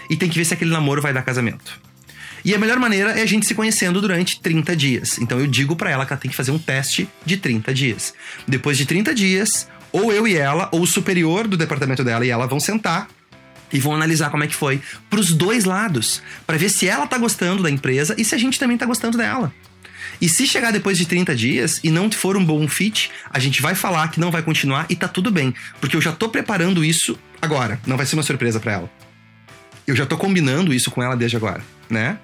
e tem que ver se aquele namoro vai dar casamento. E a melhor maneira é a gente se conhecendo durante 30 dias. Então eu digo para ela que ela tem que fazer um teste de 30 dias. Depois de 30 dias, ou eu e ela, ou o superior do departamento dela e ela vão sentar e vão analisar como é que foi pros dois lados, para ver se ela tá gostando da empresa e se a gente também tá gostando dela. E se chegar depois de 30 dias e não for um bom fit, a gente vai falar que não vai continuar e tá tudo bem, porque eu já tô preparando isso agora, não vai ser uma surpresa para ela. Eu já tô combinando isso com ela desde agora, né?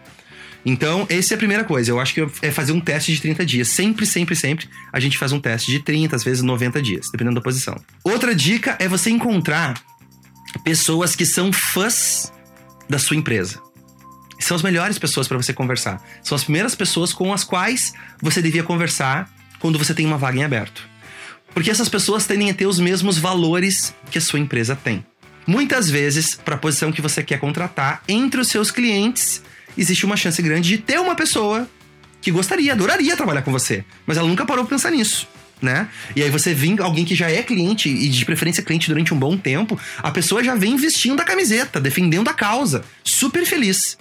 Então, essa é a primeira coisa. Eu acho que é fazer um teste de 30 dias. Sempre, sempre, sempre a gente faz um teste de 30, às vezes 90 dias, dependendo da posição. Outra dica é você encontrar pessoas que são fãs da sua empresa são as melhores pessoas para você conversar. São as primeiras pessoas com as quais você devia conversar quando você tem uma vaga em aberto. Porque essas pessoas tendem a ter os mesmos valores que a sua empresa tem. Muitas vezes, para a posição que você quer contratar, entre os seus clientes, existe uma chance grande de ter uma pessoa que gostaria, adoraria trabalhar com você, mas ela nunca parou para pensar nisso. Né? E aí você vem alguém que já é cliente e de preferência cliente durante um bom tempo, a pessoa já vem vestindo a camiseta, defendendo a causa, super feliz.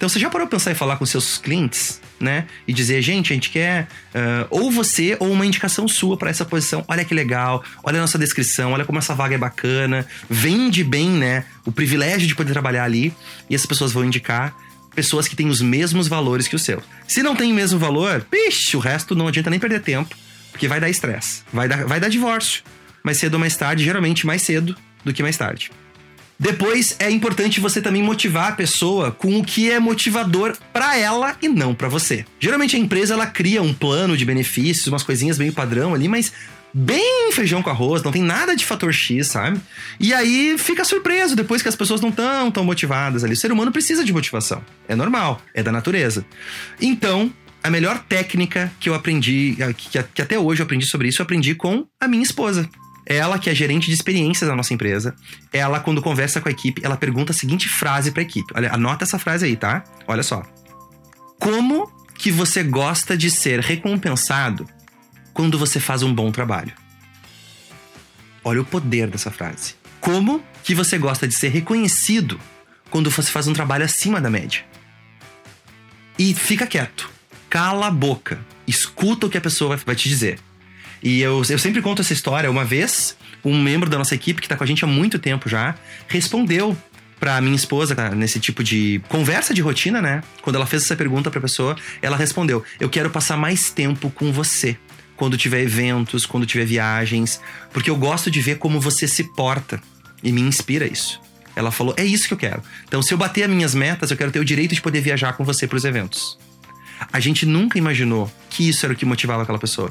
Então você já parou pra pensar em falar com seus clientes, né? E dizer, gente, a gente quer uh, ou você ou uma indicação sua para essa posição. Olha que legal, olha a nossa descrição, olha como essa vaga é bacana. Vende bem, né? O privilégio de poder trabalhar ali. E essas pessoas vão indicar pessoas que têm os mesmos valores que o seu. Se não tem o mesmo valor, pixe, o resto não adianta nem perder tempo, porque vai dar estresse, vai dar, vai dar divórcio. Mais cedo ou mais tarde, geralmente mais cedo do que mais tarde. Depois é importante você também motivar a pessoa com o que é motivador para ela e não para você. Geralmente a empresa ela cria um plano de benefícios, umas coisinhas meio padrão ali, mas bem feijão com arroz, não tem nada de fator X, sabe? E aí fica surpreso depois que as pessoas não estão tão motivadas ali. O ser humano precisa de motivação. É normal, é da natureza. Então, a melhor técnica que eu aprendi, que até hoje eu aprendi sobre isso, eu aprendi com a minha esposa. Ela, que é gerente de experiências da nossa empresa, ela, quando conversa com a equipe, ela pergunta a seguinte frase para a equipe. Olha, anota essa frase aí, tá? Olha só. Como que você gosta de ser recompensado quando você faz um bom trabalho? Olha o poder dessa frase. Como que você gosta de ser reconhecido quando você faz um trabalho acima da média? E fica quieto. Cala a boca. Escuta o que a pessoa vai te dizer. E eu, eu sempre conto essa história. Uma vez, um membro da nossa equipe, que tá com a gente há muito tempo já, respondeu pra minha esposa, tá, nesse tipo de conversa de rotina, né? Quando ela fez essa pergunta pra pessoa, ela respondeu: Eu quero passar mais tempo com você. Quando tiver eventos, quando tiver viagens, porque eu gosto de ver como você se porta. E me inspira isso. Ela falou: É isso que eu quero. Então, se eu bater as minhas metas, eu quero ter o direito de poder viajar com você pros eventos. A gente nunca imaginou que isso era o que motivava aquela pessoa.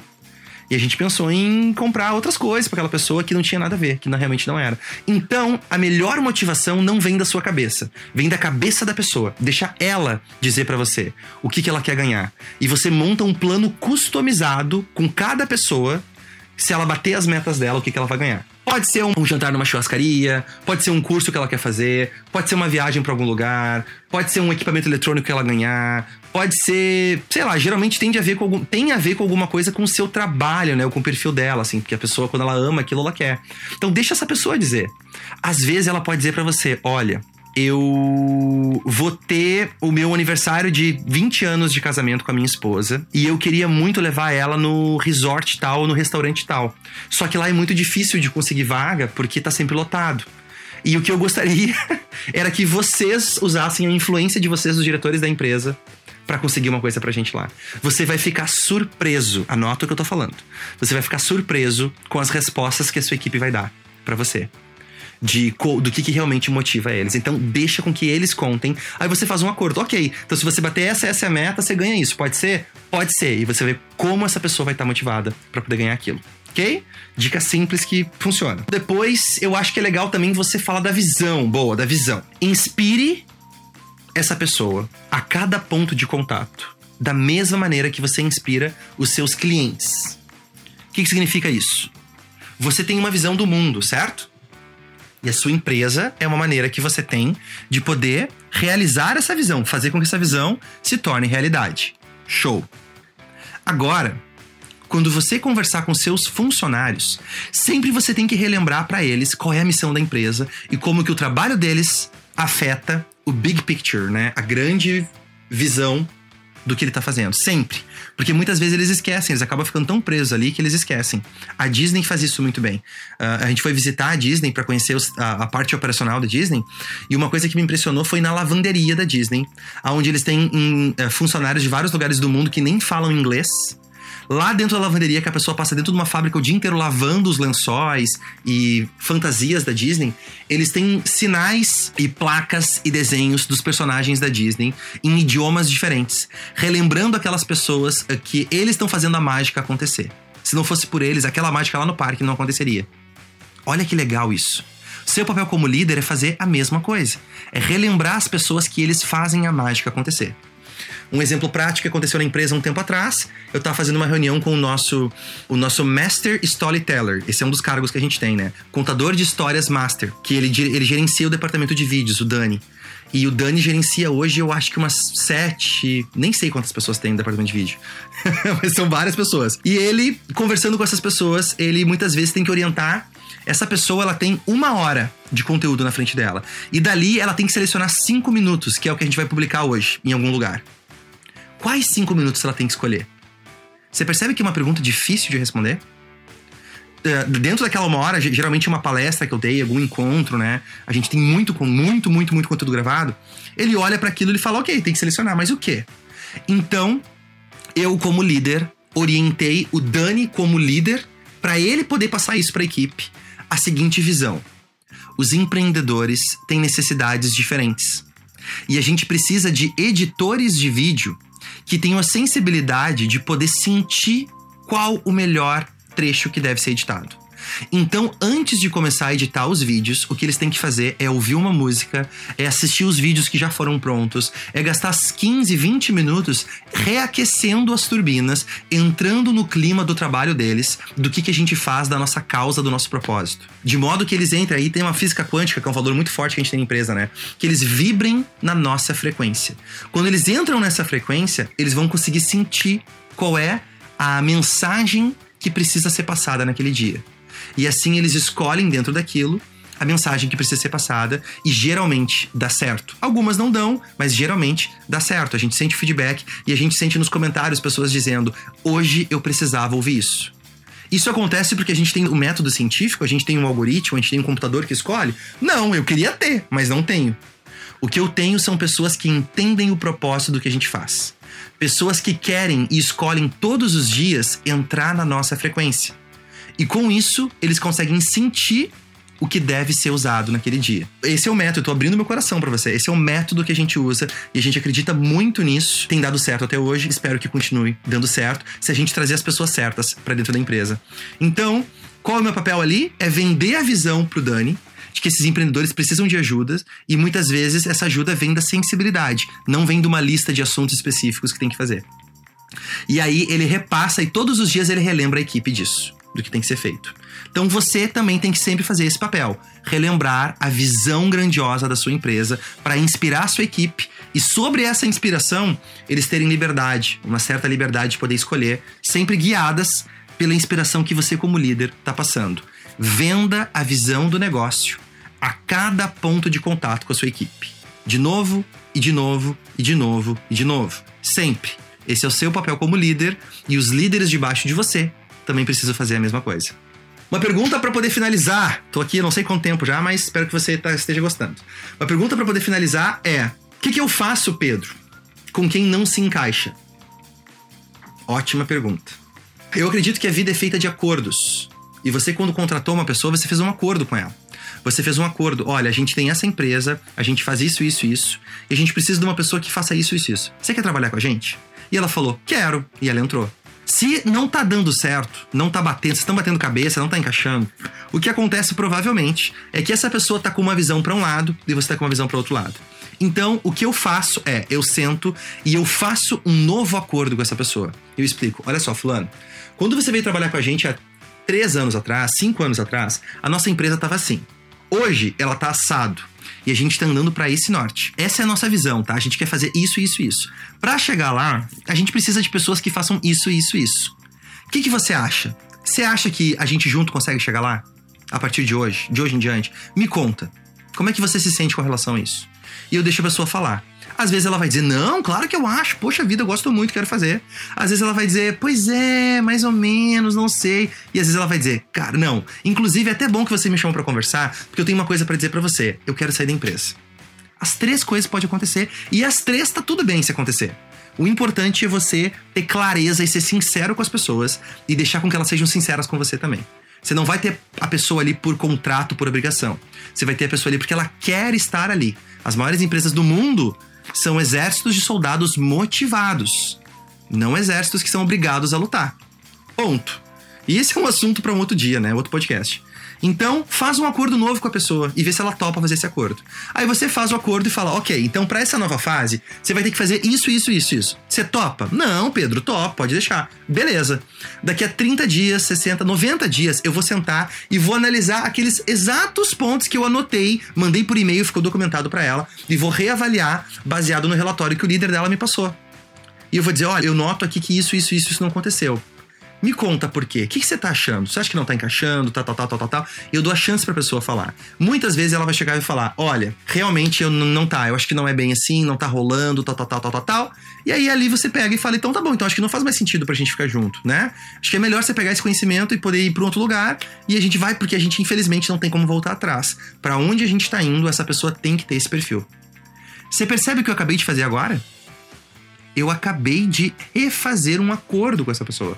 E a gente pensou em comprar outras coisas para aquela pessoa que não tinha nada a ver, que não, realmente não era. Então, a melhor motivação não vem da sua cabeça, vem da cabeça da pessoa. Deixa ela dizer para você o que, que ela quer ganhar. E você monta um plano customizado com cada pessoa. Se ela bater as metas dela, o que, que ela vai ganhar. Pode ser um, jantar numa churrascaria, pode ser um curso que ela quer fazer, pode ser uma viagem para algum lugar, pode ser um equipamento eletrônico que ela ganhar, pode ser, sei lá, geralmente tem a ver com algum, tem a ver com alguma coisa com o seu trabalho, né, ou com o perfil dela, assim, porque a pessoa quando ela ama aquilo ela quer. Então deixa essa pessoa dizer. Às vezes ela pode dizer para você, olha, eu vou ter o meu aniversário de 20 anos de casamento com a minha esposa e eu queria muito levar ela no resort tal, no restaurante tal. Só que lá é muito difícil de conseguir vaga porque tá sempre lotado. E o que eu gostaria era que vocês usassem a influência de vocês, os diretores da empresa, para conseguir uma coisa pra gente lá. Você vai ficar surpreso, anota o que eu tô falando. Você vai ficar surpreso com as respostas que a sua equipe vai dar para você de do que, que realmente motiva eles. Então, deixa com que eles contem. Aí você faz um acordo. Ok, então se você bater essa, essa é a meta, você ganha isso. Pode ser? Pode ser. E você vê como essa pessoa vai estar motivada para poder ganhar aquilo. Ok? Dica simples que funciona. Depois, eu acho que é legal também você falar da visão. Boa, da visão. Inspire essa pessoa a cada ponto de contato. Da mesma maneira que você inspira os seus clientes. O que, que significa isso? Você tem uma visão do mundo, certo? E a sua empresa é uma maneira que você tem de poder realizar essa visão, fazer com que essa visão se torne realidade. Show! Agora, quando você conversar com seus funcionários, sempre você tem que relembrar para eles qual é a missão da empresa e como que o trabalho deles afeta o big picture, né? A grande visão do que ele tá fazendo, sempre. Porque muitas vezes eles esquecem, eles acabam ficando tão presos ali que eles esquecem. A Disney faz isso muito bem. Uh, a gente foi visitar a Disney para conhecer os, a, a, parte operacional da Disney, e uma coisa que me impressionou foi na lavanderia da Disney, onde eles têm um, uh, funcionários de vários lugares do mundo que nem falam inglês Lá dentro da lavanderia, que a pessoa passa dentro de uma fábrica o dia inteiro lavando os lençóis e fantasias da Disney, eles têm sinais e placas e desenhos dos personagens da Disney em idiomas diferentes, relembrando aquelas pessoas que eles estão fazendo a mágica acontecer. Se não fosse por eles, aquela mágica lá no parque não aconteceria. Olha que legal isso. Seu papel como líder é fazer a mesma coisa. É relembrar as pessoas que eles fazem a mágica acontecer. Um exemplo prático que aconteceu na empresa um tempo atrás, eu estava fazendo uma reunião com o nosso, o nosso Master Storyteller. Esse é um dos cargos que a gente tem, né? Contador de histórias Master, que ele, ele gerencia o departamento de vídeos, o Dani. E o Dani gerencia hoje, eu acho que umas sete, nem sei quantas pessoas tem no departamento de vídeo, mas são várias pessoas. E ele, conversando com essas pessoas, ele muitas vezes tem que orientar. Essa pessoa, ela tem uma hora de conteúdo na frente dela. E dali, ela tem que selecionar cinco minutos, que é o que a gente vai publicar hoje, em algum lugar. Quais cinco minutos ela tem que escolher? Você percebe que é uma pergunta difícil de responder? É, dentro daquela uma hora, geralmente uma palestra que eu dei, algum encontro, né? A gente tem muito, muito, muito, muito conteúdo gravado. Ele olha para aquilo e fala, ok, tem que selecionar, mas o quê? Então, eu como líder orientei o Dani como líder para ele poder passar isso para a equipe. A seguinte visão: os empreendedores têm necessidades diferentes. E a gente precisa de editores de vídeo que tenham a sensibilidade de poder sentir qual o melhor trecho que deve ser editado. Então, antes de começar a editar os vídeos, o que eles têm que fazer é ouvir uma música, é assistir os vídeos que já foram prontos, é gastar 15, 20 minutos reaquecendo as turbinas, entrando no clima do trabalho deles, do que, que a gente faz da nossa causa, do nosso propósito. De modo que eles entrem aí, tem uma física quântica, que é um valor muito forte que a gente tem na empresa, né? Que eles vibrem na nossa frequência. Quando eles entram nessa frequência, eles vão conseguir sentir qual é a mensagem que precisa ser passada naquele dia. E assim eles escolhem dentro daquilo a mensagem que precisa ser passada e geralmente dá certo. Algumas não dão, mas geralmente dá certo. A gente sente feedback e a gente sente nos comentários pessoas dizendo: "Hoje eu precisava ouvir isso". Isso acontece porque a gente tem um método científico, a gente tem um algoritmo, a gente tem um computador que escolhe? Não, eu queria ter, mas não tenho. O que eu tenho são pessoas que entendem o propósito do que a gente faz. Pessoas que querem e escolhem todos os dias entrar na nossa frequência. E com isso, eles conseguem sentir o que deve ser usado naquele dia. Esse é o método, tô abrindo meu coração para você. Esse é o método que a gente usa e a gente acredita muito nisso. Tem dado certo até hoje, espero que continue dando certo se a gente trazer as pessoas certas para dentro da empresa. Então, qual é o meu papel ali? É vender a visão pro Dani de que esses empreendedores precisam de ajuda e muitas vezes essa ajuda vem da sensibilidade, não vem de uma lista de assuntos específicos que tem que fazer. E aí ele repassa e todos os dias ele relembra a equipe disso do que tem que ser feito. Então você também tem que sempre fazer esse papel, relembrar a visão grandiosa da sua empresa para inspirar a sua equipe e sobre essa inspiração eles terem liberdade, uma certa liberdade de poder escolher, sempre guiadas pela inspiração que você como líder está passando. Venda a visão do negócio a cada ponto de contato com a sua equipe. De novo, e de novo, e de novo, e de novo. Sempre. Esse é o seu papel como líder e os líderes debaixo de você também preciso fazer a mesma coisa. Uma pergunta para poder finalizar. Tô aqui, não sei quanto tempo já, mas espero que você tá, esteja gostando. Uma pergunta para poder finalizar é: o que, que eu faço, Pedro, com quem não se encaixa? Ótima pergunta. Eu acredito que a vida é feita de acordos. E você, quando contratou uma pessoa, você fez um acordo com ela. Você fez um acordo. Olha, a gente tem essa empresa, a gente faz isso, isso, isso. E a gente precisa de uma pessoa que faça isso, isso, isso. Você quer trabalhar com a gente? E ela falou, quero. E ela entrou. Se não tá dando certo, não tá batendo, vocês estão batendo cabeça, não tá encaixando, o que acontece provavelmente é que essa pessoa tá com uma visão para um lado e você tá com uma visão para outro lado. Então, o que eu faço é, eu sento e eu faço um novo acordo com essa pessoa. Eu explico, olha só, fulano, quando você veio trabalhar com a gente há três anos atrás, cinco anos atrás, a nossa empresa tava assim. Hoje, ela tá assado. E a gente está andando para esse norte. Essa é a nossa visão, tá? A gente quer fazer isso, isso, isso. Para chegar lá, a gente precisa de pessoas que façam isso, isso, isso. O que, que você acha? Você acha que a gente junto consegue chegar lá? A partir de hoje, de hoje em diante? Me conta. Como é que você se sente com relação a isso? E eu deixo a pessoa falar. Às vezes ela vai dizer, não, claro que eu acho, poxa vida, eu gosto muito, quero fazer. Às vezes ela vai dizer, pois é, mais ou menos, não sei. E às vezes ela vai dizer, cara, não. Inclusive, é até bom que você me chamou para conversar, porque eu tenho uma coisa para dizer para você. Eu quero sair da empresa. As três coisas podem acontecer, e as três tá tudo bem se acontecer. O importante é você ter clareza e ser sincero com as pessoas e deixar com que elas sejam sinceras com você também. Você não vai ter a pessoa ali por contrato, por obrigação. Você vai ter a pessoa ali porque ela quer estar ali. As maiores empresas do mundo são exércitos de soldados motivados, não exércitos que são obrigados a lutar. Ponto. E esse é um assunto para um outro dia, né? Outro podcast. Então, faz um acordo novo com a pessoa e vê se ela topa fazer esse acordo. Aí você faz o acordo e fala: ok, então para essa nova fase, você vai ter que fazer isso, isso, isso, isso. Você topa? Não, Pedro, topa, pode deixar. Beleza. Daqui a 30 dias, 60, 90 dias, eu vou sentar e vou analisar aqueles exatos pontos que eu anotei, mandei por e-mail, ficou documentado para ela, e vou reavaliar baseado no relatório que o líder dela me passou. E eu vou dizer: olha, eu noto aqui que isso, isso, isso, isso não aconteceu. Me conta por quê. O que, você tá achando? Você acha que não tá encaixando? Tal, tal, tal, tal, tal, tal. Eu dou a chance pra pessoa falar. Muitas vezes ela vai chegar e falar: olha, realmente eu não tá, eu acho que não é bem assim, não tá rolando, tal, tal, tal, tal, tal, tal. E aí ali você pega e fala: então tá bom, então acho que não faz mais sentido pra gente ficar junto, né? Acho que é melhor você pegar esse conhecimento e poder ir pra outro lugar. E a gente vai, porque a gente infelizmente não tem como voltar atrás. Para onde a gente tá indo, essa pessoa tem que ter esse perfil. Você percebe o que eu acabei de fazer agora? Eu acabei de refazer um acordo com essa pessoa.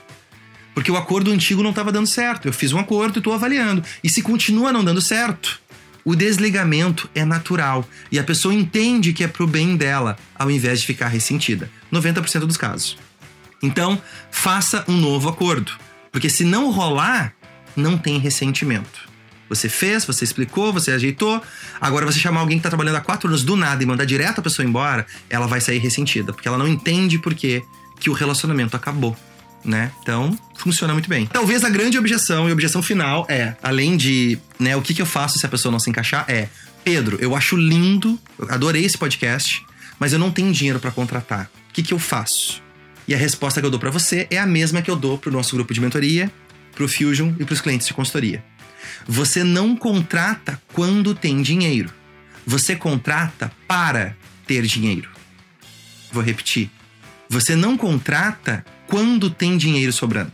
Porque o acordo antigo não estava dando certo. Eu fiz um acordo e estou avaliando. E se continua não dando certo, o desligamento é natural e a pessoa entende que é pro bem dela, ao invés de ficar ressentida. 90% dos casos. Então, faça um novo acordo, porque se não rolar, não tem ressentimento. Você fez, você explicou, você ajeitou. Agora, você chamar alguém que está trabalhando há quatro anos do nada e mandar direto a pessoa embora, ela vai sair ressentida, porque ela não entende por que o relacionamento acabou né? Então, funciona muito bem. Talvez a grande objeção e objeção final é, além de, né, o que, que eu faço se a pessoa não se encaixar, é, Pedro, eu acho lindo, eu adorei esse podcast, mas eu não tenho dinheiro para contratar. O que, que eu faço? E a resposta que eu dou para você é a mesma que eu dou pro nosso grupo de mentoria, pro Fusion e pros clientes de consultoria. Você não contrata quando tem dinheiro. Você contrata para ter dinheiro. Vou repetir. Você não contrata quando tem dinheiro sobrando.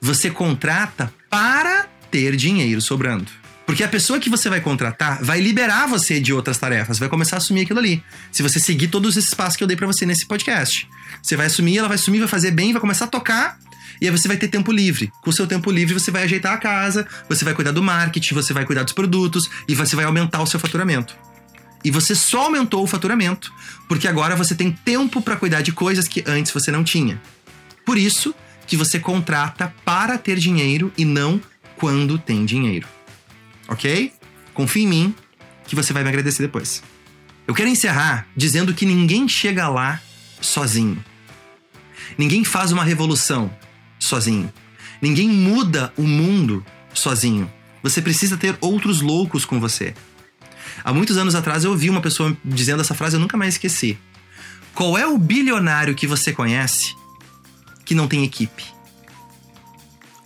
Você contrata para ter dinheiro sobrando. Porque a pessoa que você vai contratar vai liberar você de outras tarefas, vai começar a assumir aquilo ali. Se você seguir todos esses passos que eu dei para você nesse podcast. Você vai assumir, ela vai assumir, vai fazer bem, vai começar a tocar, e aí você vai ter tempo livre. Com o seu tempo livre, você vai ajeitar a casa, você vai cuidar do marketing, você vai cuidar dos produtos e você vai aumentar o seu faturamento. E você só aumentou o faturamento porque agora você tem tempo para cuidar de coisas que antes você não tinha. Por isso que você contrata para ter dinheiro e não quando tem dinheiro. Ok? Confie em mim que você vai me agradecer depois. Eu quero encerrar dizendo que ninguém chega lá sozinho. Ninguém faz uma revolução sozinho. Ninguém muda o mundo sozinho. Você precisa ter outros loucos com você. Há muitos anos atrás eu ouvi uma pessoa dizendo essa frase, eu nunca mais esqueci. Qual é o bilionário que você conhece que não tem equipe?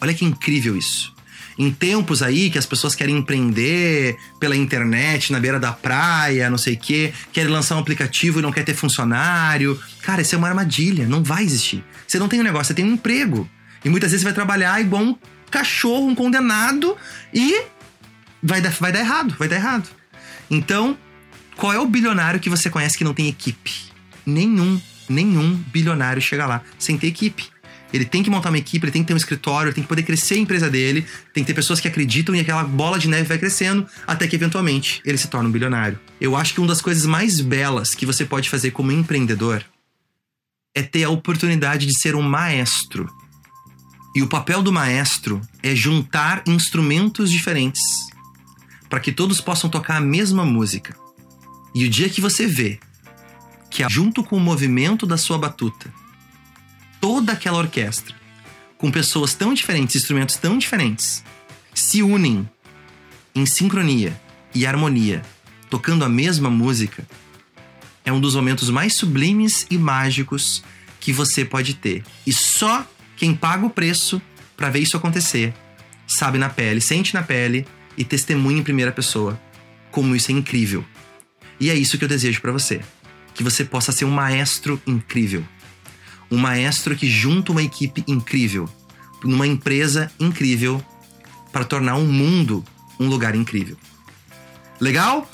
Olha que incrível isso. Em tempos aí que as pessoas querem empreender pela internet, na beira da praia, não sei o quê, querem lançar um aplicativo e não quer ter funcionário. Cara, isso é uma armadilha, não vai existir. Você não tem um negócio, você tem um emprego. E muitas vezes você vai trabalhar igual um cachorro, um condenado, e vai dar, vai dar errado, vai dar errado. Então, qual é o bilionário que você conhece que não tem equipe? Nenhum, nenhum bilionário chega lá sem ter equipe. Ele tem que montar uma equipe, ele tem que ter um escritório, ele tem que poder crescer a empresa dele, tem que ter pessoas que acreditam e aquela bola de neve vai crescendo até que eventualmente ele se torna um bilionário. Eu acho que uma das coisas mais belas que você pode fazer como empreendedor é ter a oportunidade de ser um maestro. E o papel do maestro é juntar instrumentos diferentes para que todos possam tocar a mesma música. E o dia que você vê que, junto com o movimento da sua batuta, toda aquela orquestra, com pessoas tão diferentes, instrumentos tão diferentes, se unem em sincronia e harmonia, tocando a mesma música, é um dos momentos mais sublimes e mágicos que você pode ter. E só Quem paga o preço para ver isso acontecer, sabe na pele, sente na pele e testemunha em primeira pessoa como isso é incrível. E é isso que eu desejo para você, que você possa ser um maestro incrível. Um maestro que junta uma equipe incrível, numa empresa incrível para tornar um mundo um lugar incrível. Legal?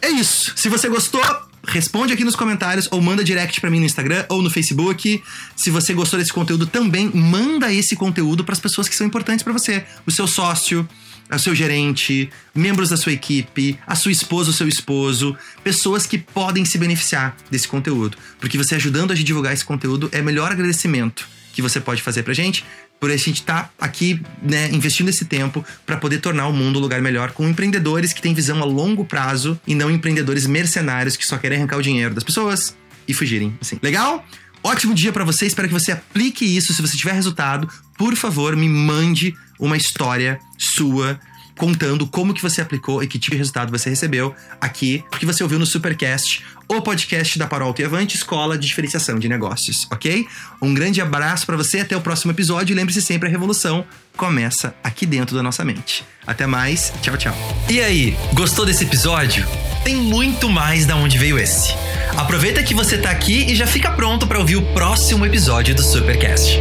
É isso. Se você gostou, responde aqui nos comentários ou manda direct para mim no Instagram ou no Facebook. Se você gostou desse conteúdo também, manda esse conteúdo para as pessoas que são importantes para você, o seu sócio, o seu gerente, membros da sua equipe, a sua esposa, o seu esposo, pessoas que podem se beneficiar desse conteúdo. Porque você ajudando a divulgar esse conteúdo é o melhor agradecimento que você pode fazer pra gente por a gente estar tá aqui, né, investindo esse tempo para poder tornar o mundo um lugar melhor com empreendedores que têm visão a longo prazo e não empreendedores mercenários que só querem arrancar o dinheiro das pessoas e fugirem, assim. Legal? Ótimo dia para você, espero que você aplique isso. Se você tiver resultado, por favor, me mande uma história sua contando como que você aplicou e que tipo de resultado você recebeu aqui, que você ouviu no Supercast, o podcast da Parol Avante, Escola de Diferenciação de Negócios, ok? Um grande abraço para você, até o próximo episódio e lembre-se sempre, a revolução começa aqui dentro da nossa mente. Até mais, tchau, tchau. E aí, gostou desse episódio? Tem muito mais da onde veio esse. Aproveita que você tá aqui e já fica pronto para ouvir o próximo episódio do Supercast.